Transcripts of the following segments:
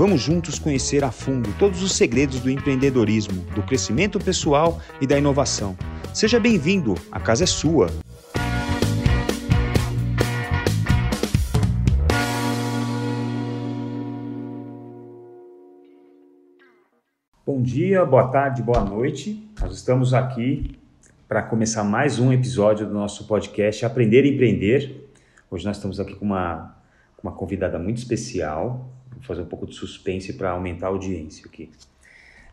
Vamos juntos conhecer a fundo todos os segredos do empreendedorismo, do crescimento pessoal e da inovação. Seja bem-vindo, a casa é sua. Bom dia, boa tarde, boa noite. Nós estamos aqui para começar mais um episódio do nosso podcast Aprender e Empreender. Hoje nós estamos aqui com uma, uma convidada muito especial, fazer um pouco de suspense para aumentar a audiência aqui.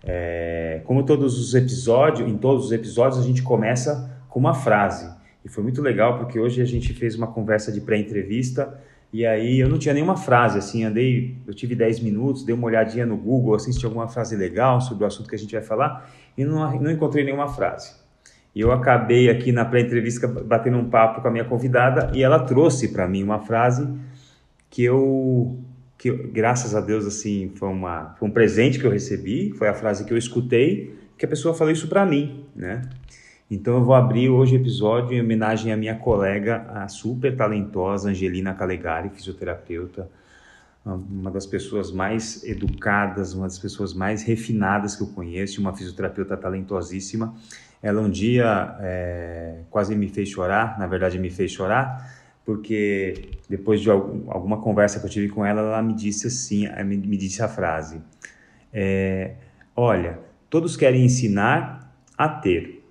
É, como todos os episódios, em todos os episódios a gente começa com uma frase. E foi muito legal porque hoje a gente fez uma conversa de pré-entrevista e aí eu não tinha nenhuma frase, assim, andei, eu tive 10 minutos, dei uma olhadinha no Google, assim, se tinha alguma frase legal sobre o assunto que a gente vai falar e não, não encontrei nenhuma frase. E eu acabei aqui na pré-entrevista batendo um papo com a minha convidada e ela trouxe para mim uma frase que eu que graças a Deus assim foi, uma, foi um presente que eu recebi, foi a frase que eu escutei, que a pessoa falou isso para mim, né? Então eu vou abrir hoje o episódio em homenagem à minha colega, a super talentosa Angelina Calegari, fisioterapeuta, uma das pessoas mais educadas, uma das pessoas mais refinadas que eu conheço, uma fisioterapeuta talentosíssima. Ela um dia é, quase me fez chorar, na verdade me fez chorar, porque depois de alguma conversa que eu tive com ela, ela me disse assim, eh, me disse a frase: é, olha, todos querem ensinar a ter,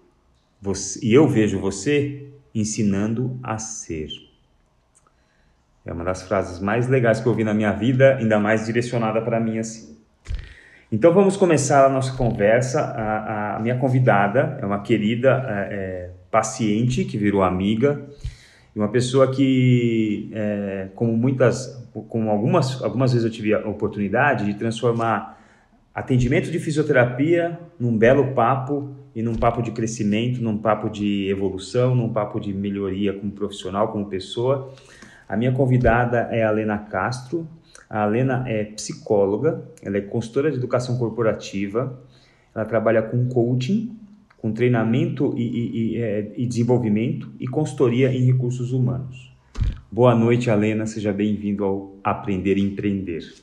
você, e eu vejo você ensinando a ser. É uma das frases mais legais que eu ouvi na minha vida, ainda mais direcionada para mim assim. Então vamos começar a nossa conversa. A, a minha convidada é uma querida é, paciente que virou amiga e uma pessoa que, é, como muitas, como algumas, algumas vezes eu tive a oportunidade de transformar atendimento de fisioterapia num belo papo e num papo de crescimento, num papo de evolução, num papo de melhoria como profissional, como pessoa. A minha convidada é a Lena Castro. A Lena é psicóloga, ela é consultora de educação corporativa, ela trabalha com coaching com treinamento e, e, e, é, e desenvolvimento e consultoria em recursos humanos. Boa noite, Alena, seja bem-vindo ao Aprender e Empreender.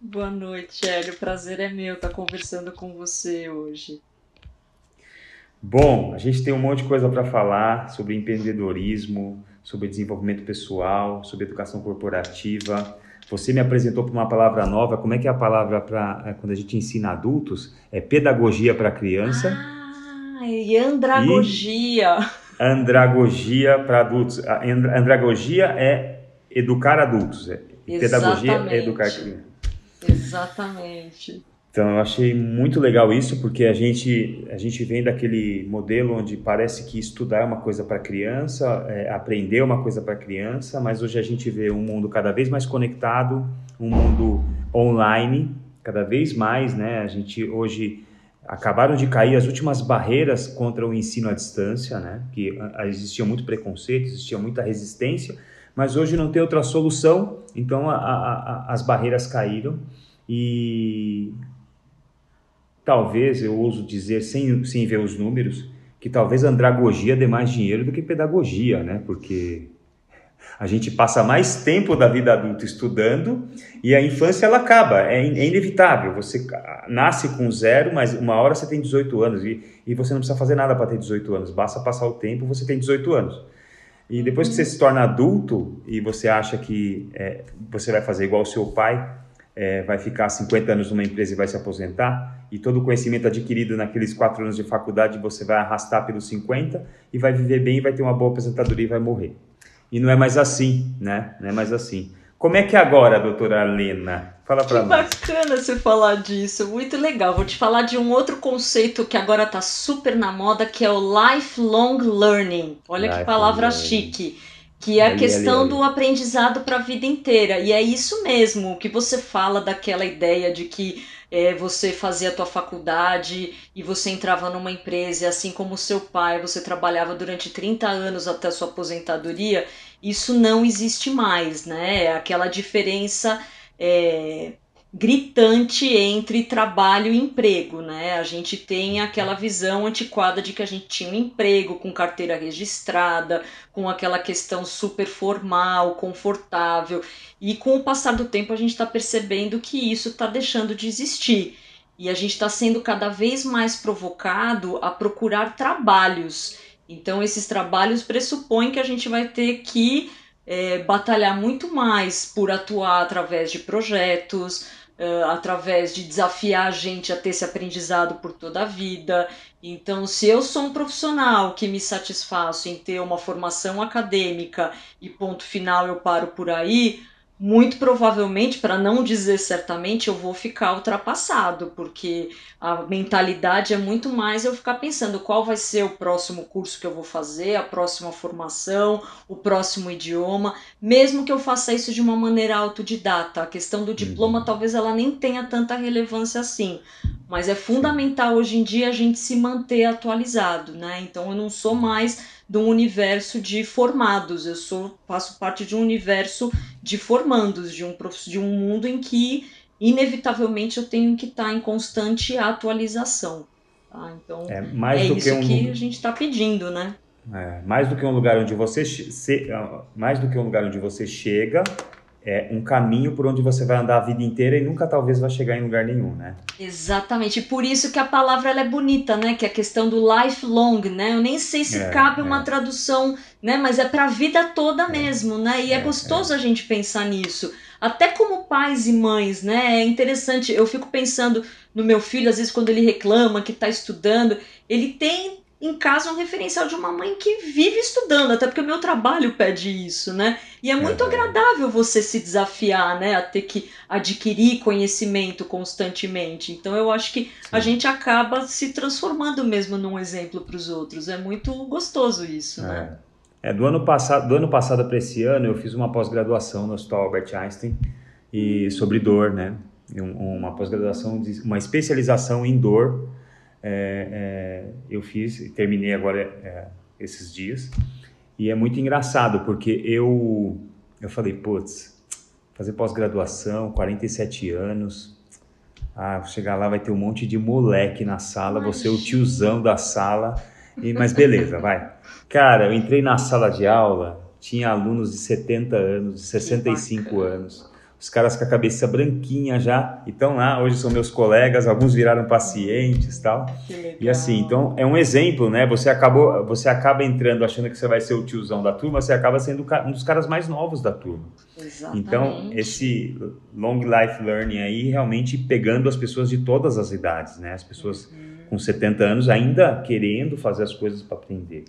Boa noite, Hélio, o prazer é meu estar conversando com você hoje. Bom, a gente tem um monte de coisa para falar sobre empreendedorismo, sobre desenvolvimento pessoal, sobre educação corporativa. Você me apresentou para uma palavra nova. Como é que é a palavra para é, quando a gente ensina adultos? É pedagogia para criança. Ah e andragogia. E andragogia para adultos. Andragogia é educar adultos. É. Pedagogia é educar crianças. Exatamente. Então eu achei muito legal isso porque a gente a gente vem daquele modelo onde parece que estudar é uma coisa para criança, é, aprender é uma coisa para criança, mas hoje a gente vê um mundo cada vez mais conectado, um mundo online cada vez mais, né? A gente hoje acabaram de cair as últimas barreiras contra o ensino à distância, né? Que existia muito preconceito, existia muita resistência, mas hoje não tem outra solução, então a, a, a, as barreiras caíram e talvez eu ouso dizer sem, sem ver os números que talvez andragogia dê mais dinheiro do que pedagogia, né? Porque a gente passa mais tempo da vida adulta estudando e a infância ela acaba, é, é inevitável. Você nasce com zero, mas uma hora você tem 18 anos e, e você não precisa fazer nada para ter 18 anos, basta passar o tempo, você tem 18 anos. E depois que você se torna adulto e você acha que é, você vai fazer igual o seu pai, é, vai ficar 50 anos numa empresa e vai se aposentar, e todo o conhecimento adquirido naqueles 4 anos de faculdade você vai arrastar pelos 50 e vai viver bem, vai ter uma boa aposentadoria e vai morrer. E não é mais assim, né? Não é mais assim. Como é que é agora, doutora Lena? Fala nós. Que bacana você falar disso, muito legal. Vou te falar de um outro conceito que agora está super na moda, que é o lifelong learning. Olha lifelong que palavra learning. chique. Que é a questão do aprendizado para a vida inteira. E é isso mesmo, o que você fala daquela ideia de que é, você fazia a tua faculdade e você entrava numa empresa, e assim como seu pai, você trabalhava durante 30 anos até a sua aposentadoria, isso não existe mais, né? Aquela diferença é, gritante entre trabalho e emprego, né? A gente tem aquela visão antiquada de que a gente tinha um emprego com carteira registrada, com aquela questão super formal, confortável, e com o passar do tempo a gente está percebendo que isso está deixando de existir. E a gente está sendo cada vez mais provocado a procurar trabalhos. Então, esses trabalhos pressupõem que a gente vai ter que é, batalhar muito mais por atuar através de projetos, uh, através de desafiar a gente a ter esse aprendizado por toda a vida. Então, se eu sou um profissional que me satisfaço em ter uma formação acadêmica e ponto final eu paro por aí, muito provavelmente, para não dizer certamente, eu vou ficar ultrapassado, porque a mentalidade é muito mais eu ficar pensando qual vai ser o próximo curso que eu vou fazer, a próxima formação, o próximo idioma, mesmo que eu faça isso de uma maneira autodidata. A questão do diploma uhum. talvez ela nem tenha tanta relevância assim, mas é fundamental hoje em dia a gente se manter atualizado, né? Então eu não sou mais de um universo de formados, eu sou faço parte de um universo de formandos, de um, de um mundo em que inevitavelmente eu tenho que estar em constante atualização. Tá? Então é, mais é do isso que, um... que a gente está pedindo, né? É, mais do que um lugar onde você se, mais do que um lugar onde você chega, é um caminho por onde você vai andar a vida inteira e nunca talvez vai chegar em lugar nenhum, né? Exatamente, por isso que a palavra é bonita, né? Que é a questão do lifelong, né? Eu nem sei se é, cabe é. uma tradução, né? Mas é para a vida toda é. mesmo, né? E é, é gostoso é. a gente pensar nisso. Até como pais e mães, né? É interessante. Eu fico pensando no meu filho, às vezes quando ele reclama que está estudando, ele tem em casa um referencial de uma mãe que vive estudando, até porque o meu trabalho pede isso, né? E é muito é. agradável você se desafiar, né, a ter que adquirir conhecimento constantemente. Então eu acho que Sim. a gente acaba se transformando mesmo num exemplo para os outros. É muito gostoso isso, né? é. né? É, do ano passado, do ano passado para esse ano, eu fiz uma pós-graduação no Hospital Albert Einstein e sobre dor, né? Uma pós-graduação, uma especialização em dor é, é, eu fiz e terminei agora é, esses dias. E é muito engraçado, porque eu, eu falei, putz, fazer pós-graduação, 47 anos, ah, chegar lá vai ter um monte de moleque na sala, você é o tiozão da sala, e, mas beleza, vai. Cara, eu entrei na sala de aula, tinha alunos de 70 anos, de 65 anos os caras com a cabeça branquinha já, estão lá, hoje são meus colegas, alguns viraram pacientes tal. E assim, então é um exemplo, né? Você acabou, você acaba entrando achando que você vai ser o tiozão da turma, você acaba sendo um dos caras mais novos da turma. Exatamente. Então, esse long life learning aí realmente pegando as pessoas de todas as idades, né? As pessoas uhum. com 70 anos ainda querendo fazer as coisas para aprender.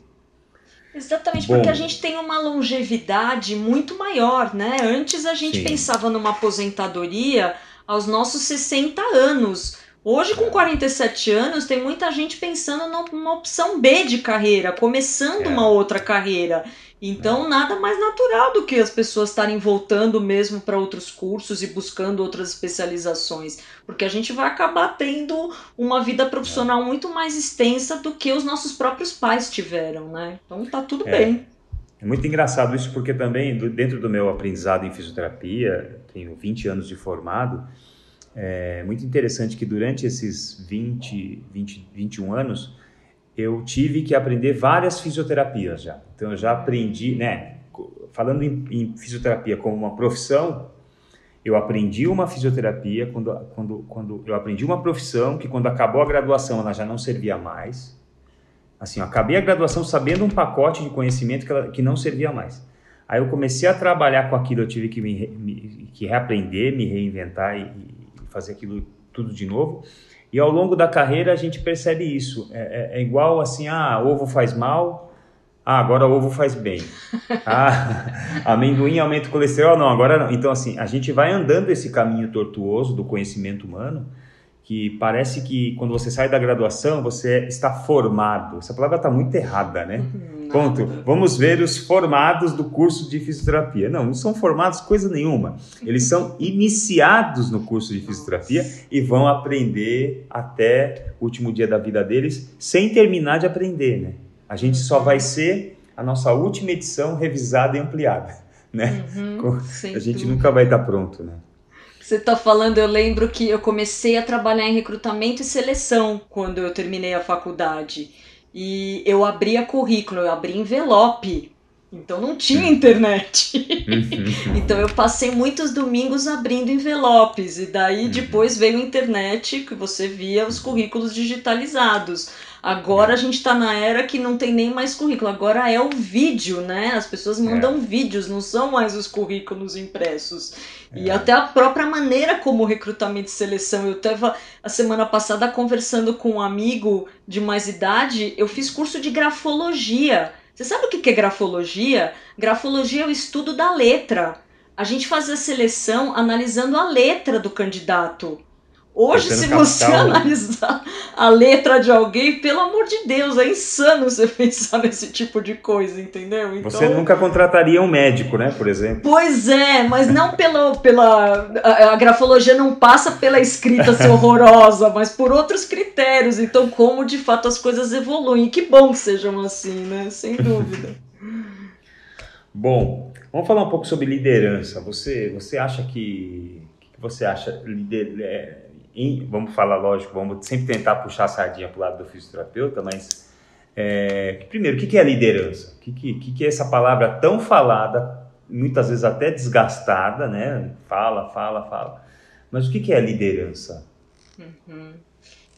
Exatamente, Bom, porque a gente tem uma longevidade muito maior, né? Antes a gente sim. pensava numa aposentadoria aos nossos 60 anos. Hoje, com 47 é. anos, tem muita gente pensando numa opção B de carreira, começando é. uma outra carreira. Então, é. nada mais natural do que as pessoas estarem voltando mesmo para outros cursos e buscando outras especializações, porque a gente vai acabar tendo uma vida profissional é. muito mais extensa do que os nossos próprios pais tiveram, né? Então, tá tudo é. bem. É muito engraçado isso, porque também, dentro do meu aprendizado em fisioterapia, tenho 20 anos de formado, é muito interessante que durante esses 20, 20 21 anos, eu tive que aprender várias fisioterapias já. Então eu já aprendi, né? Falando em, em fisioterapia como uma profissão, eu aprendi uma fisioterapia quando, quando, quando eu aprendi uma profissão que quando acabou a graduação ela já não servia mais. Assim, eu acabei a graduação sabendo um pacote de conhecimento que, ela, que não servia mais. Aí eu comecei a trabalhar com aquilo, eu tive que me, me que reaprender, me reinventar e, e fazer aquilo tudo de novo. E ao longo da carreira a gente percebe isso. É, é, é igual assim, ah, ovo faz mal, ah, agora ovo faz bem. Ah, amendoim aumenta o colesterol, não, agora não. Então assim, a gente vai andando esse caminho tortuoso do conhecimento humano, que parece que quando você sai da graduação você está formado. Essa palavra está muito errada, né? Uhum. Ponto. Vamos ver os formados do curso de fisioterapia. Não, não são formados coisa nenhuma. Eles são iniciados no curso de fisioterapia e vão aprender até o último dia da vida deles, sem terminar de aprender, né? A gente só vai ser a nossa última edição revisada e ampliada, né? Uhum, a gente nunca vai estar pronto, né? Você está falando, eu lembro que eu comecei a trabalhar em recrutamento e seleção quando eu terminei a faculdade. E eu abria currículo, eu abria envelope. Então não tinha internet. Uhum. então eu passei muitos domingos abrindo envelopes. E daí uhum. depois veio a internet que você via os currículos digitalizados. Agora a gente está na era que não tem nem mais currículo, agora é o vídeo, né? As pessoas mandam é. vídeos, não são mais os currículos impressos. É. E até a própria maneira como recrutamento e seleção. Eu estava a semana passada conversando com um amigo de mais idade, eu fiz curso de grafologia. Você sabe o que é grafologia? Grafologia é o estudo da letra. A gente faz a seleção analisando a letra do candidato. Hoje, se você capital, analisar a letra de alguém, pelo amor de Deus, é insano você pensar nesse tipo de coisa, entendeu? Então, você nunca contrataria um médico, né, por exemplo? Pois é, mas não pela. pela a, a grafologia não passa pela escrita ser horrorosa, mas por outros critérios. Então, como de fato as coisas evoluem. E que bom que sejam assim, né? Sem dúvida. bom, vamos falar um pouco sobre liderança. Você, você acha que. O que você acha? Lider, é, em, vamos falar, lógico, vamos sempre tentar puxar a sardinha para o lado do fisioterapeuta, mas é, primeiro, o que, que é liderança? O que, que, que é essa palavra tão falada, muitas vezes até desgastada, né? Fala, fala, fala. Mas o que, que é liderança? Uhum.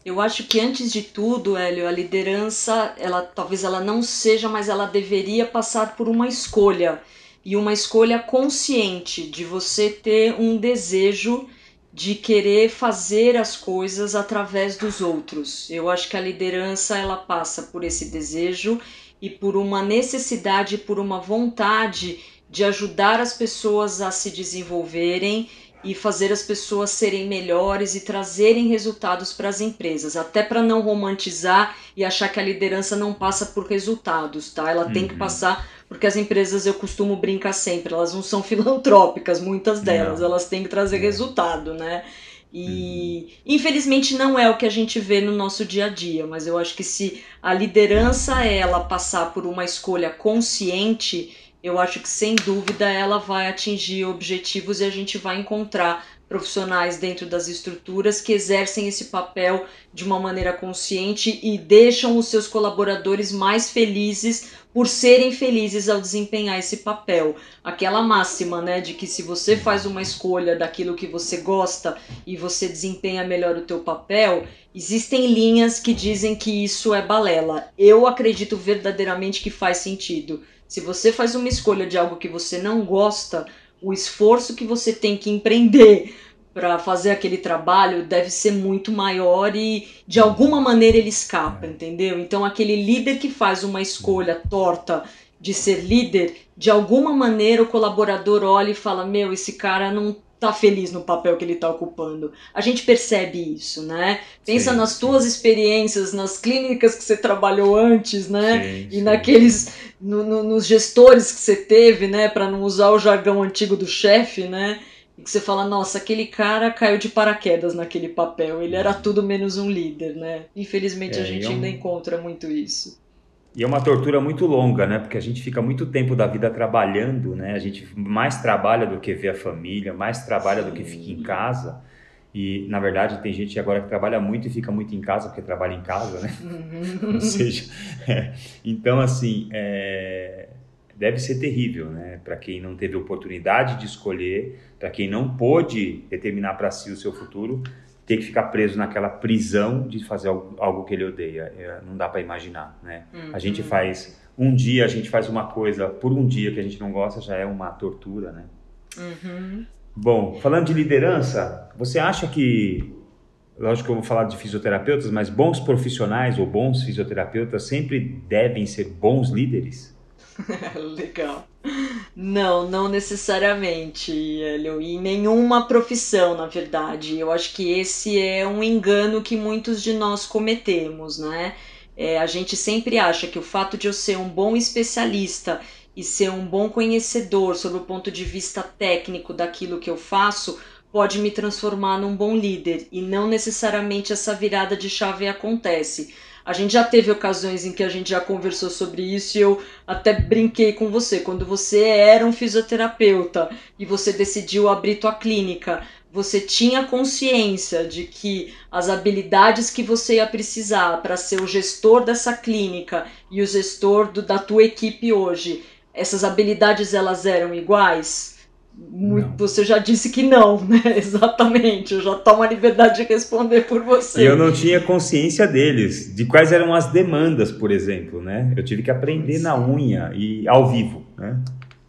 Eu acho que antes de tudo, Hélio, a liderança, ela talvez ela não seja, mas ela deveria passar por uma escolha e uma escolha consciente de você ter um desejo de querer fazer as coisas através dos outros. Eu acho que a liderança ela passa por esse desejo e por uma necessidade, por uma vontade de ajudar as pessoas a se desenvolverem e fazer as pessoas serem melhores e trazerem resultados para as empresas, até para não romantizar e achar que a liderança não passa por resultados, tá? Ela uhum. tem que uhum. passar porque as empresas eu costumo brincar sempre, elas não são filantrópicas, muitas delas, não. elas têm que trazer é. resultado, né? E uhum. infelizmente não é o que a gente vê no nosso dia a dia, mas eu acho que se a liderança ela passar por uma escolha consciente, eu acho que sem dúvida ela vai atingir objetivos e a gente vai encontrar profissionais dentro das estruturas que exercem esse papel de uma maneira consciente e deixam os seus colaboradores mais felizes por serem felizes ao desempenhar esse papel. Aquela máxima, né, de que se você faz uma escolha daquilo que você gosta e você desempenha melhor o teu papel, existem linhas que dizem que isso é balela. Eu acredito verdadeiramente que faz sentido. Se você faz uma escolha de algo que você não gosta, o esforço que você tem que empreender para fazer aquele trabalho deve ser muito maior e de alguma maneira ele escapa, entendeu? Então aquele líder que faz uma escolha torta de ser líder, de alguma maneira o colaborador olha e fala: "Meu, esse cara não tá feliz no papel que ele tá ocupando. A gente percebe isso, né? Pensa sim, nas sim. tuas experiências, nas clínicas que você trabalhou antes, né? Sim, e naqueles, no, no, nos gestores que você teve, né? Para não usar o jargão antigo do chefe, né? E que você fala, nossa, aquele cara caiu de paraquedas naquele papel. Ele era tudo menos um líder, né? Infelizmente é, a gente é um... ainda encontra muito isso. E é uma tortura muito longa, né? Porque a gente fica muito tempo da vida trabalhando, né? A gente mais trabalha do que vê a família, mais trabalha Sim. do que fica em casa. E, na verdade, tem gente agora que trabalha muito e fica muito em casa porque trabalha em casa, né? Uhum. Ou seja, é, então, assim, é, deve ser terrível, né? Para quem não teve oportunidade de escolher, para quem não pôde determinar para si o seu futuro, ter que ficar preso naquela prisão de fazer algo, algo que ele odeia. É, não dá para imaginar, né? Uhum. A gente faz um dia, a gente faz uma coisa por um dia que a gente não gosta, já é uma tortura, né? Uhum. Bom, falando de liderança, você acha que, lógico que eu vou falar de fisioterapeutas, mas bons profissionais ou bons fisioterapeutas sempre devem ser bons líderes? Legal. Não, não necessariamente, Hélio. E nenhuma profissão, na verdade. Eu acho que esse é um engano que muitos de nós cometemos, né? É, a gente sempre acha que o fato de eu ser um bom especialista e ser um bom conhecedor sobre o ponto de vista técnico daquilo que eu faço pode me transformar num bom líder e não necessariamente essa virada de chave acontece. A gente já teve ocasiões em que a gente já conversou sobre isso e eu até brinquei com você. Quando você era um fisioterapeuta e você decidiu abrir tua clínica, você tinha consciência de que as habilidades que você ia precisar para ser o gestor dessa clínica e o gestor do, da tua equipe hoje, essas habilidades elas eram iguais? Não. Você já disse que não, né? Exatamente. Eu já tomo a liberdade de responder por você. Eu não tinha consciência deles, de quais eram as demandas, por exemplo, né? Eu tive que aprender Sim. na unha e ao vivo, né?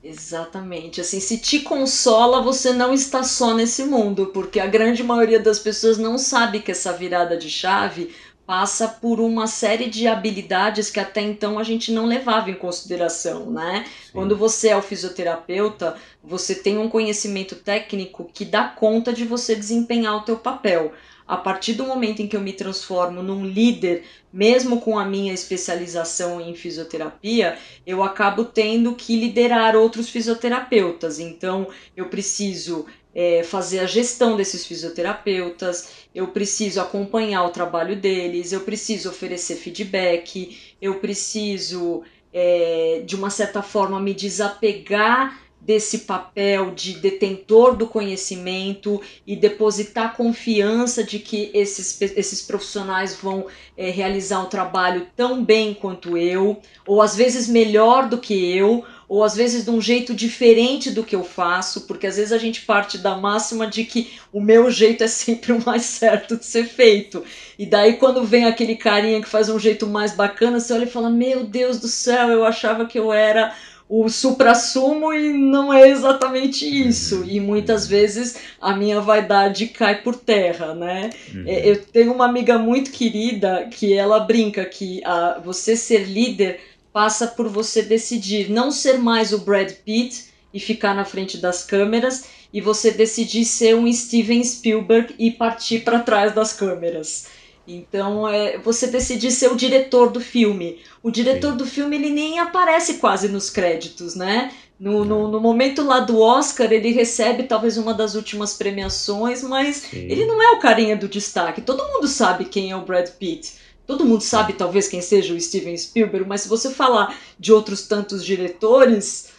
Exatamente. Assim, se te consola, você não está só nesse mundo, porque a grande maioria das pessoas não sabe que essa virada de chave passa por uma série de habilidades que até então a gente não levava em consideração, né? Sim. Quando você é o fisioterapeuta, você tem um conhecimento técnico que dá conta de você desempenhar o teu papel. A partir do momento em que eu me transformo num líder, mesmo com a minha especialização em fisioterapia, eu acabo tendo que liderar outros fisioterapeutas. Então, eu preciso é, fazer a gestão desses fisioterapeutas, eu preciso acompanhar o trabalho deles, eu preciso oferecer feedback, eu preciso, é, de uma certa forma, me desapegar desse papel de detentor do conhecimento e depositar confiança de que esses, esses profissionais vão é, realizar o trabalho tão bem quanto eu, ou às vezes melhor do que eu, ou às vezes de um jeito diferente do que eu faço, porque às vezes a gente parte da máxima de que o meu jeito é sempre o mais certo de ser feito. E daí quando vem aquele carinha que faz um jeito mais bacana, você olha e fala: "Meu Deus do céu, eu achava que eu era o supra-sumo e não é exatamente isso. Uhum. E muitas vezes a minha vaidade cai por terra, né? Uhum. É, eu tenho uma amiga muito querida que ela brinca que a, você ser líder passa por você decidir não ser mais o Brad Pitt e ficar na frente das câmeras e você decidir ser um Steven Spielberg e partir para trás das câmeras. Então, é, você decidir ser o diretor do filme. O diretor Sim. do filme ele nem aparece quase nos créditos, né? No, no, no, momento lá do Oscar, ele recebe talvez uma das últimas premiações, mas Sim. ele não é o carinha do destaque. Todo mundo sabe quem é o Brad Pitt. Todo mundo sabe, talvez, quem seja o Steven Spielberg, mas se você falar de outros tantos diretores,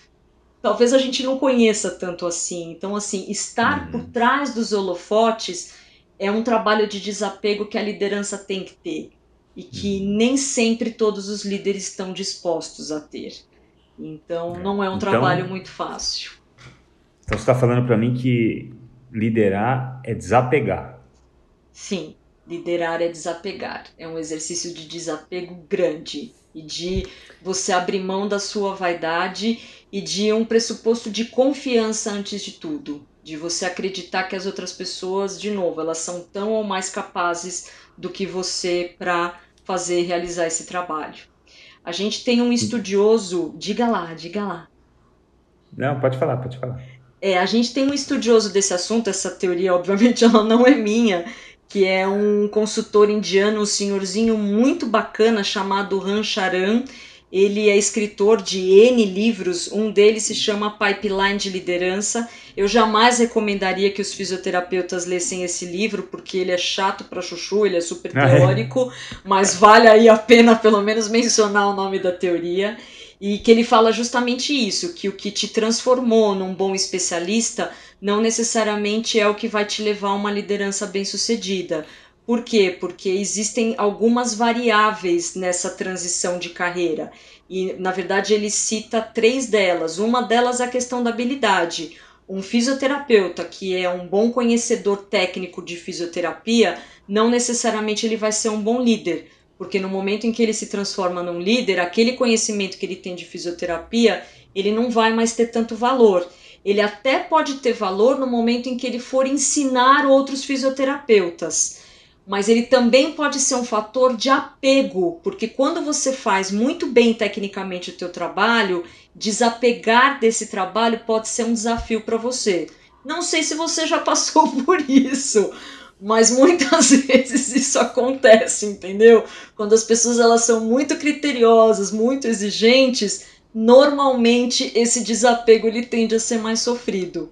talvez a gente não conheça tanto assim. Então, assim, estar uhum. por trás dos holofotes é um trabalho de desapego que a liderança tem que ter e que uhum. nem sempre todos os líderes estão dispostos a ter. Então, é. não é um então, trabalho muito fácil. Então, você está falando para mim que liderar é desapegar. Sim. Liderar é desapegar, é um exercício de desapego grande e de você abrir mão da sua vaidade e de um pressuposto de confiança antes de tudo, de você acreditar que as outras pessoas, de novo, elas são tão ou mais capazes do que você para fazer realizar esse trabalho. A gente tem um estudioso, diga lá, diga lá. Não, pode falar, pode falar. É, a gente tem um estudioso desse assunto, essa teoria obviamente ela não é minha, que é um consultor indiano, um senhorzinho muito bacana chamado Ram Charan. Ele é escritor de N livros, um deles se chama Pipeline de Liderança. Eu jamais recomendaria que os fisioterapeutas lessem esse livro, porque ele é chato para chuchu, ele é super teórico, ah, é? mas vale aí a pena pelo menos mencionar o nome da teoria. E que ele fala justamente isso, que o que te transformou num bom especialista não necessariamente é o que vai te levar a uma liderança bem-sucedida. Por quê? Porque existem algumas variáveis nessa transição de carreira. E, na verdade, ele cita três delas. Uma delas é a questão da habilidade. Um fisioterapeuta que é um bom conhecedor técnico de fisioterapia, não necessariamente ele vai ser um bom líder, porque no momento em que ele se transforma num líder, aquele conhecimento que ele tem de fisioterapia, ele não vai mais ter tanto valor. Ele até pode ter valor no momento em que ele for ensinar outros fisioterapeutas, mas ele também pode ser um fator de apego, porque quando você faz muito bem tecnicamente o teu trabalho, desapegar desse trabalho pode ser um desafio para você. Não sei se você já passou por isso, mas muitas vezes isso acontece, entendeu? Quando as pessoas elas são muito criteriosas, muito exigentes, normalmente esse desapego ele tende a ser mais sofrido,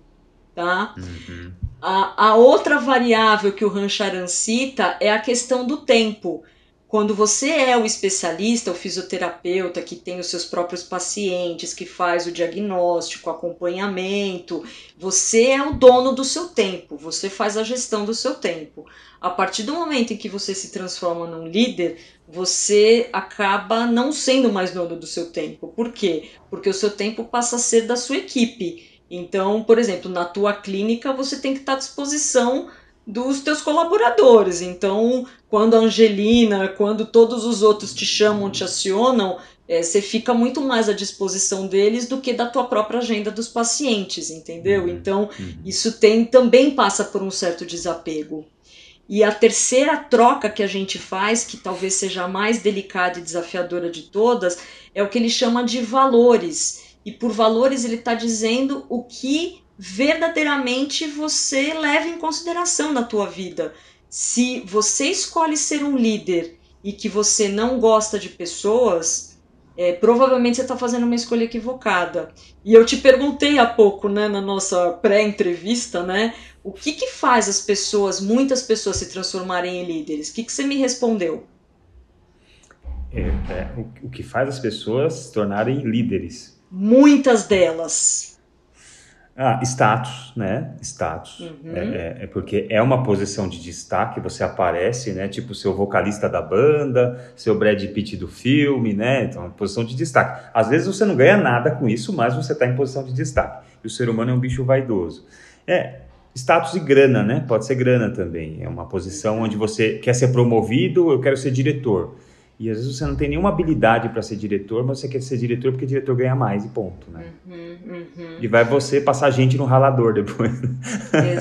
tá? Uhum. A, a outra variável que o Rancharan cita é a questão do tempo. Quando você é o especialista, o fisioterapeuta que tem os seus próprios pacientes, que faz o diagnóstico, acompanhamento, você é o dono do seu tempo, você faz a gestão do seu tempo. A partir do momento em que você se transforma num líder, você acaba não sendo mais dono do seu tempo. Por quê? Porque o seu tempo passa a ser da sua equipe. Então, por exemplo, na tua clínica você tem que estar à disposição dos teus colaboradores. Então, quando a Angelina, quando todos os outros te chamam, te acionam, é, você fica muito mais à disposição deles do que da tua própria agenda dos pacientes, entendeu? Uhum. Então, uhum. isso tem também passa por um certo desapego. E a terceira troca que a gente faz, que talvez seja a mais delicada e desafiadora de todas, é o que ele chama de valores. E por valores ele está dizendo o que verdadeiramente você leva em consideração na tua vida. Se você escolhe ser um líder e que você não gosta de pessoas, é, provavelmente você está fazendo uma escolha equivocada. E eu te perguntei há pouco, né, na nossa pré-entrevista, né, o que, que faz as pessoas, muitas pessoas, se transformarem em líderes? O que, que você me respondeu? É, é, o, o que faz as pessoas se tornarem líderes? Muitas delas. Ah, status, né? Status. Uhum. É, é, é, porque é uma posição de destaque, você aparece, né? Tipo, seu vocalista da banda, seu Brad Pitt do filme, né? Então, é uma posição de destaque. Às vezes você não ganha nada com isso, mas você está em posição de destaque. E o ser humano é um bicho vaidoso. É, status e grana, né? Pode ser grana também. É uma posição onde você quer ser promovido, eu quero ser diretor. E às vezes você não tem nenhuma habilidade para ser diretor, mas você quer ser diretor porque diretor ganha mais e ponto, né? Uhum, uhum. E vai você passar gente no ralador depois.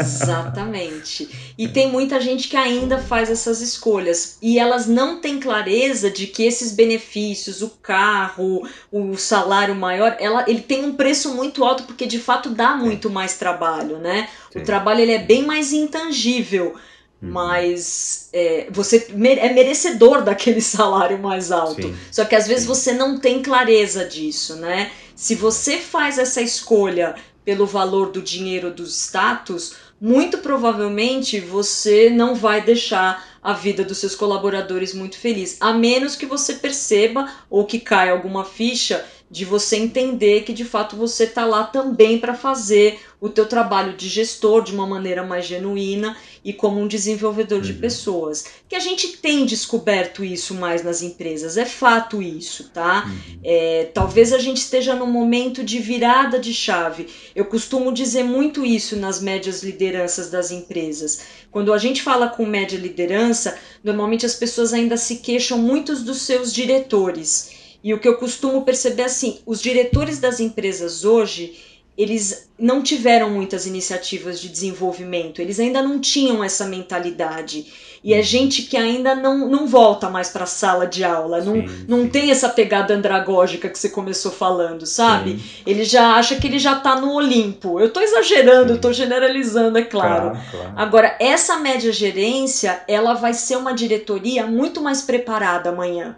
Exatamente. E tem muita gente que ainda faz essas escolhas e elas não têm clareza de que esses benefícios, o carro, o salário maior, ela, ele tem um preço muito alto porque de fato dá muito mais trabalho, né? Sim. O trabalho ele é bem mais intangível. Uhum. Mas é, você é merecedor daquele salário mais alto. Sim. Só que às vezes Sim. você não tem clareza disso, né? Se você faz essa escolha pelo valor do dinheiro dos status, muito provavelmente você não vai deixar a vida dos seus colaboradores muito feliz, a menos que você perceba ou que caia alguma ficha de você entender que de fato você está lá também para fazer o teu trabalho de gestor de uma maneira mais genuína e como um desenvolvedor uhum. de pessoas. Que a gente tem descoberto isso mais nas empresas, é fato isso, tá? Uhum. É, talvez a gente esteja num momento de virada de chave. Eu costumo dizer muito isso nas médias lideranças das empresas. Quando a gente fala com média liderança, normalmente as pessoas ainda se queixam muitos dos seus diretores e o que eu costumo perceber assim, os diretores das empresas hoje, eles não tiveram muitas iniciativas de desenvolvimento, eles ainda não tinham essa mentalidade. E é gente que ainda não, não volta mais para a sala de aula, não, sim, não tem essa pegada andragógica que você começou falando, sabe? Sim. Ele já acha que ele já está no Olimpo. Eu estou exagerando, estou generalizando, é claro. Claro, claro. Agora, essa média gerência, ela vai ser uma diretoria muito mais preparada amanhã.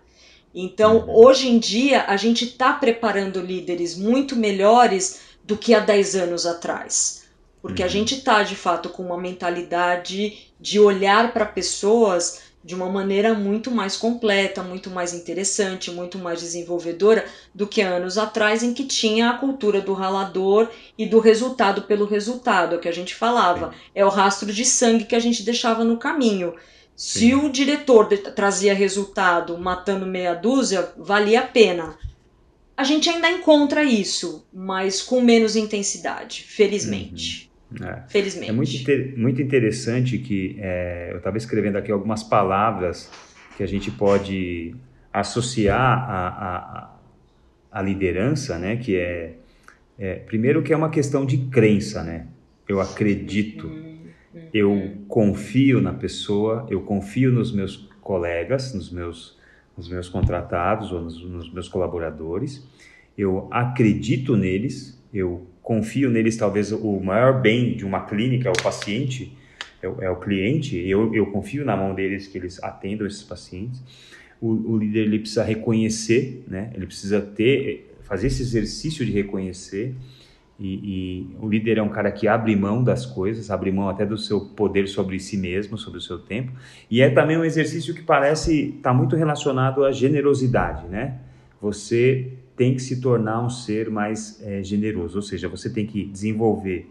Então, uhum. hoje em dia, a gente está preparando líderes muito melhores do que há 10 anos atrás. Porque uhum. a gente está, de fato, com uma mentalidade de olhar para pessoas de uma maneira muito mais completa, muito mais interessante, muito mais desenvolvedora do que anos atrás, em que tinha a cultura do ralador e do resultado pelo resultado, é o que a gente falava. É o rastro de sangue que a gente deixava no caminho. Se o diretor trazia resultado matando meia dúzia, valia a pena. A gente ainda encontra isso, mas com menos intensidade, felizmente. Uhum. É. Felizmente. É muito, inter muito interessante que é, eu estava escrevendo aqui algumas palavras que a gente pode associar à, à, liderança, né? Que é, é, primeiro que é uma questão de crença, né? Eu acredito. Uhum eu confio na pessoa, eu confio nos meus colegas, nos meus, nos meus contratados ou nos, nos meus colaboradores, eu acredito neles, eu confio neles, talvez o maior bem de uma clínica, o paciente, é, é o cliente, eu, eu confio na mão deles que eles atendam esses pacientes. O, o líder ele precisa reconhecer, né? Ele precisa ter, fazer esse exercício de reconhecer. E, e, o líder é um cara que abre mão das coisas, abre mão até do seu poder sobre si mesmo, sobre o seu tempo. E é também um exercício que parece estar tá muito relacionado à generosidade, né? Você tem que se tornar um ser mais é, generoso, ou seja, você tem que desenvolver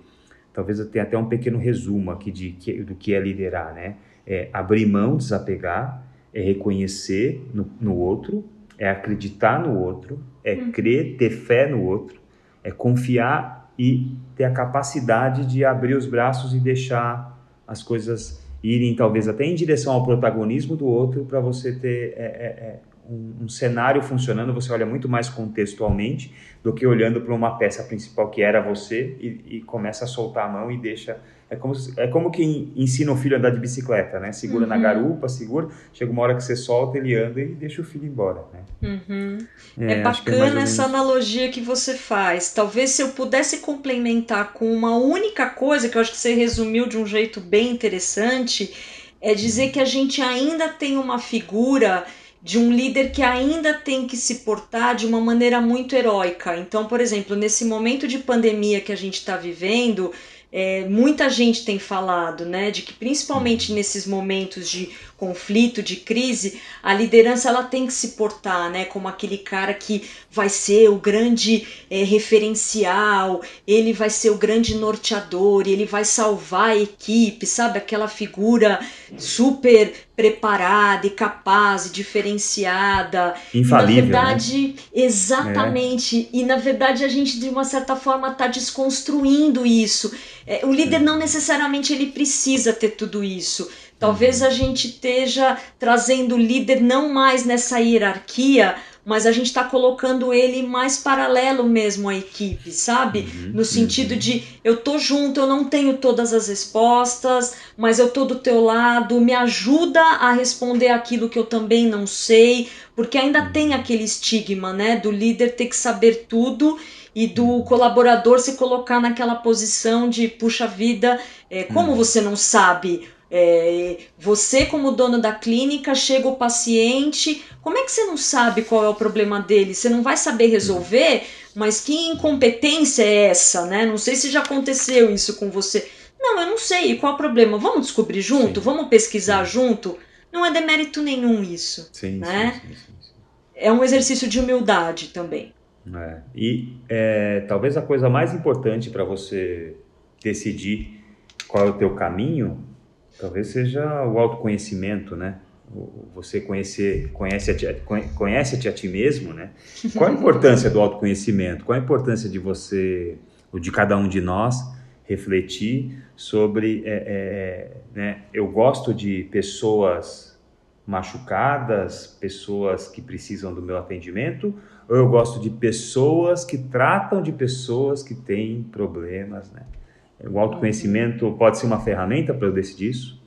talvez eu tenha até um pequeno resumo aqui de, do que é liderar, né? É abrir mão, desapegar, é reconhecer no, no outro, é acreditar no outro, é uhum. crer, ter fé no outro, é confiar e ter a capacidade de abrir os braços e deixar as coisas irem talvez até em direção ao protagonismo do outro para você ter é, é, é um, um, cenário funcionando, você olha muito mais contextualmente do que olhando para uma peça principal que era você e, e, começa a soltar a mão e deixa. É como, é como quem ensina o filho a andar de bicicleta, né? Segura uhum. na garupa, segura, chega uma hora que você solta, ele anda e deixa o filho embora, né? Uhum. É, é, bacana é essa analogia que você faz. Talvez se eu pudesse complementar com uma única coisa, que eu acho que você resumiu de um jeito bem interessante, é dizer que a gente ainda tem uma figura de um líder que ainda tem que se portar de uma maneira muito heróica. Então, por exemplo, nesse momento de pandemia que a gente está vivendo, é, muita gente tem falado, né, de que principalmente nesses momentos de conflito, de crise, a liderança ela tem que se portar, né, como aquele cara que vai ser o grande é, referencial, ele vai ser o grande norteador, ele vai salvar a equipe, sabe, aquela figura super preparada e capaz e diferenciada. Infalível. E, na verdade, né? exatamente. É. E na verdade a gente de uma certa forma está desconstruindo isso. É, o líder não necessariamente ele precisa ter tudo isso. Talvez a gente esteja trazendo o líder não mais nessa hierarquia, mas a gente está colocando ele mais paralelo mesmo à equipe, sabe? Uhum, no sentido uhum. de eu tô junto, eu não tenho todas as respostas, mas eu tô do teu lado, me ajuda a responder aquilo que eu também não sei, porque ainda uhum. tem aquele estigma, né, do líder ter que saber tudo e do uhum. colaborador se colocar naquela posição de puxa vida, é, como uhum. você não sabe? É, você, como dono da clínica, chega o paciente, como é que você não sabe qual é o problema dele? Você não vai saber resolver? Mas que incompetência é essa, né? Não sei se já aconteceu isso com você. Não, eu não sei. E qual é o problema? Vamos descobrir junto? Sim. Vamos pesquisar sim. junto? Não é demérito nenhum isso. Sim, né? Sim, é um exercício de humildade também. É. E é, talvez a coisa mais importante para você decidir qual é o teu caminho Talvez seja o autoconhecimento, né? Você conhecer, conhece a ti, conhece a ti mesmo, né? Qual a importância do autoconhecimento? Qual a importância de você, ou de cada um de nós, refletir sobre, é, é, né? Eu gosto de pessoas machucadas, pessoas que precisam do meu atendimento, ou eu gosto de pessoas que tratam de pessoas que têm problemas, né? O autoconhecimento pode ser uma ferramenta para eu decidir isso?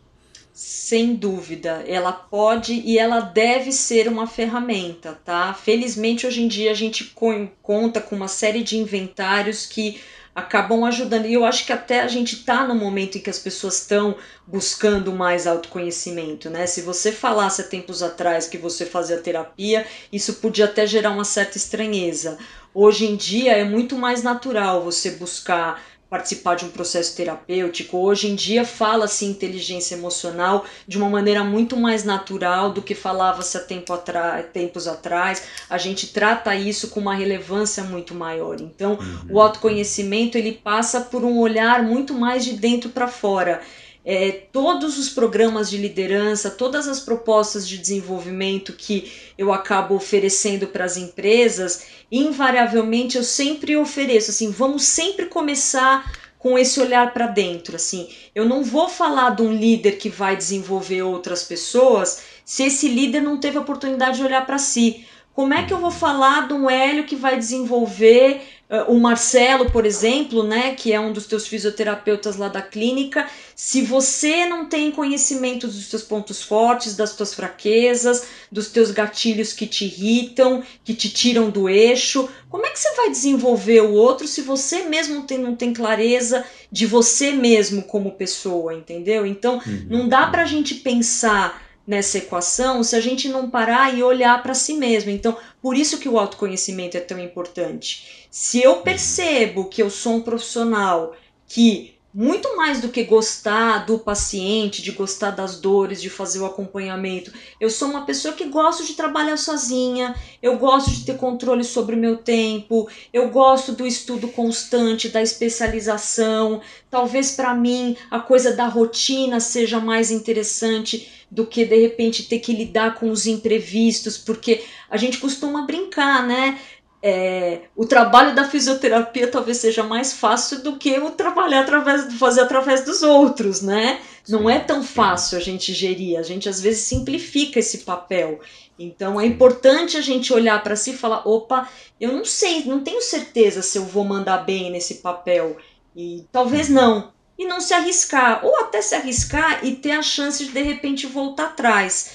Sem dúvida, ela pode e ela deve ser uma ferramenta, tá? Felizmente hoje em dia a gente conta com uma série de inventários que acabam ajudando. E eu acho que até a gente está no momento em que as pessoas estão buscando mais autoconhecimento, né? Se você falasse há tempos atrás que você fazia terapia, isso podia até gerar uma certa estranheza. Hoje em dia é muito mais natural você buscar participar de um processo terapêutico. Hoje em dia fala-se inteligência emocional de uma maneira muito mais natural do que falava-se há tempo atrás, tempos atrás. A gente trata isso com uma relevância muito maior. Então, uhum. o autoconhecimento ele passa por um olhar muito mais de dentro para fora. É, todos os programas de liderança, todas as propostas de desenvolvimento que eu acabo oferecendo para as empresas, invariavelmente eu sempre ofereço assim, vamos sempre começar com esse olhar para dentro, assim. Eu não vou falar de um líder que vai desenvolver outras pessoas se esse líder não teve a oportunidade de olhar para si. Como é que eu vou falar de um Hélio que vai desenvolver o Marcelo, por exemplo, né, que é um dos teus fisioterapeutas lá da clínica, se você não tem conhecimento dos teus pontos fortes, das tuas fraquezas, dos teus gatilhos que te irritam, que te tiram do eixo, como é que você vai desenvolver o outro se você mesmo tem, não tem clareza de você mesmo como pessoa, entendeu? Então, uhum. não dá pra gente pensar nessa equação se a gente não parar e olhar para si mesmo. Então, por isso que o autoconhecimento é tão importante. Se eu percebo que eu sou um profissional que muito mais do que gostar do paciente, de gostar das dores, de fazer o acompanhamento. Eu sou uma pessoa que gosto de trabalhar sozinha, eu gosto de ter controle sobre o meu tempo, eu gosto do estudo constante, da especialização. Talvez para mim a coisa da rotina seja mais interessante do que de repente ter que lidar com os imprevistos, porque a gente costuma brincar, né? É, o trabalho da fisioterapia talvez seja mais fácil do que o trabalhar através fazer através dos outros, né? Não é tão fácil a gente gerir, a gente às vezes simplifica esse papel. Então é importante a gente olhar para si e falar: opa, eu não sei, não tenho certeza se eu vou mandar bem nesse papel. E talvez uhum. não. E não se arriscar, ou até se arriscar e ter a chance de de repente voltar atrás.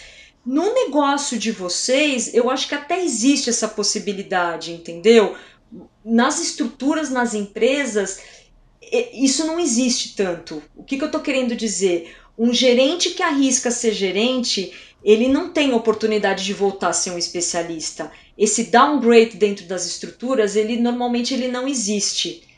No negócio de vocês, eu acho que até existe essa possibilidade, entendeu? Nas estruturas, nas empresas, isso não existe tanto. O que, que eu estou querendo dizer? Um gerente que arrisca ser gerente, ele não tem oportunidade de voltar a ser um especialista. Esse downgrade dentro das estruturas, ele normalmente ele não existe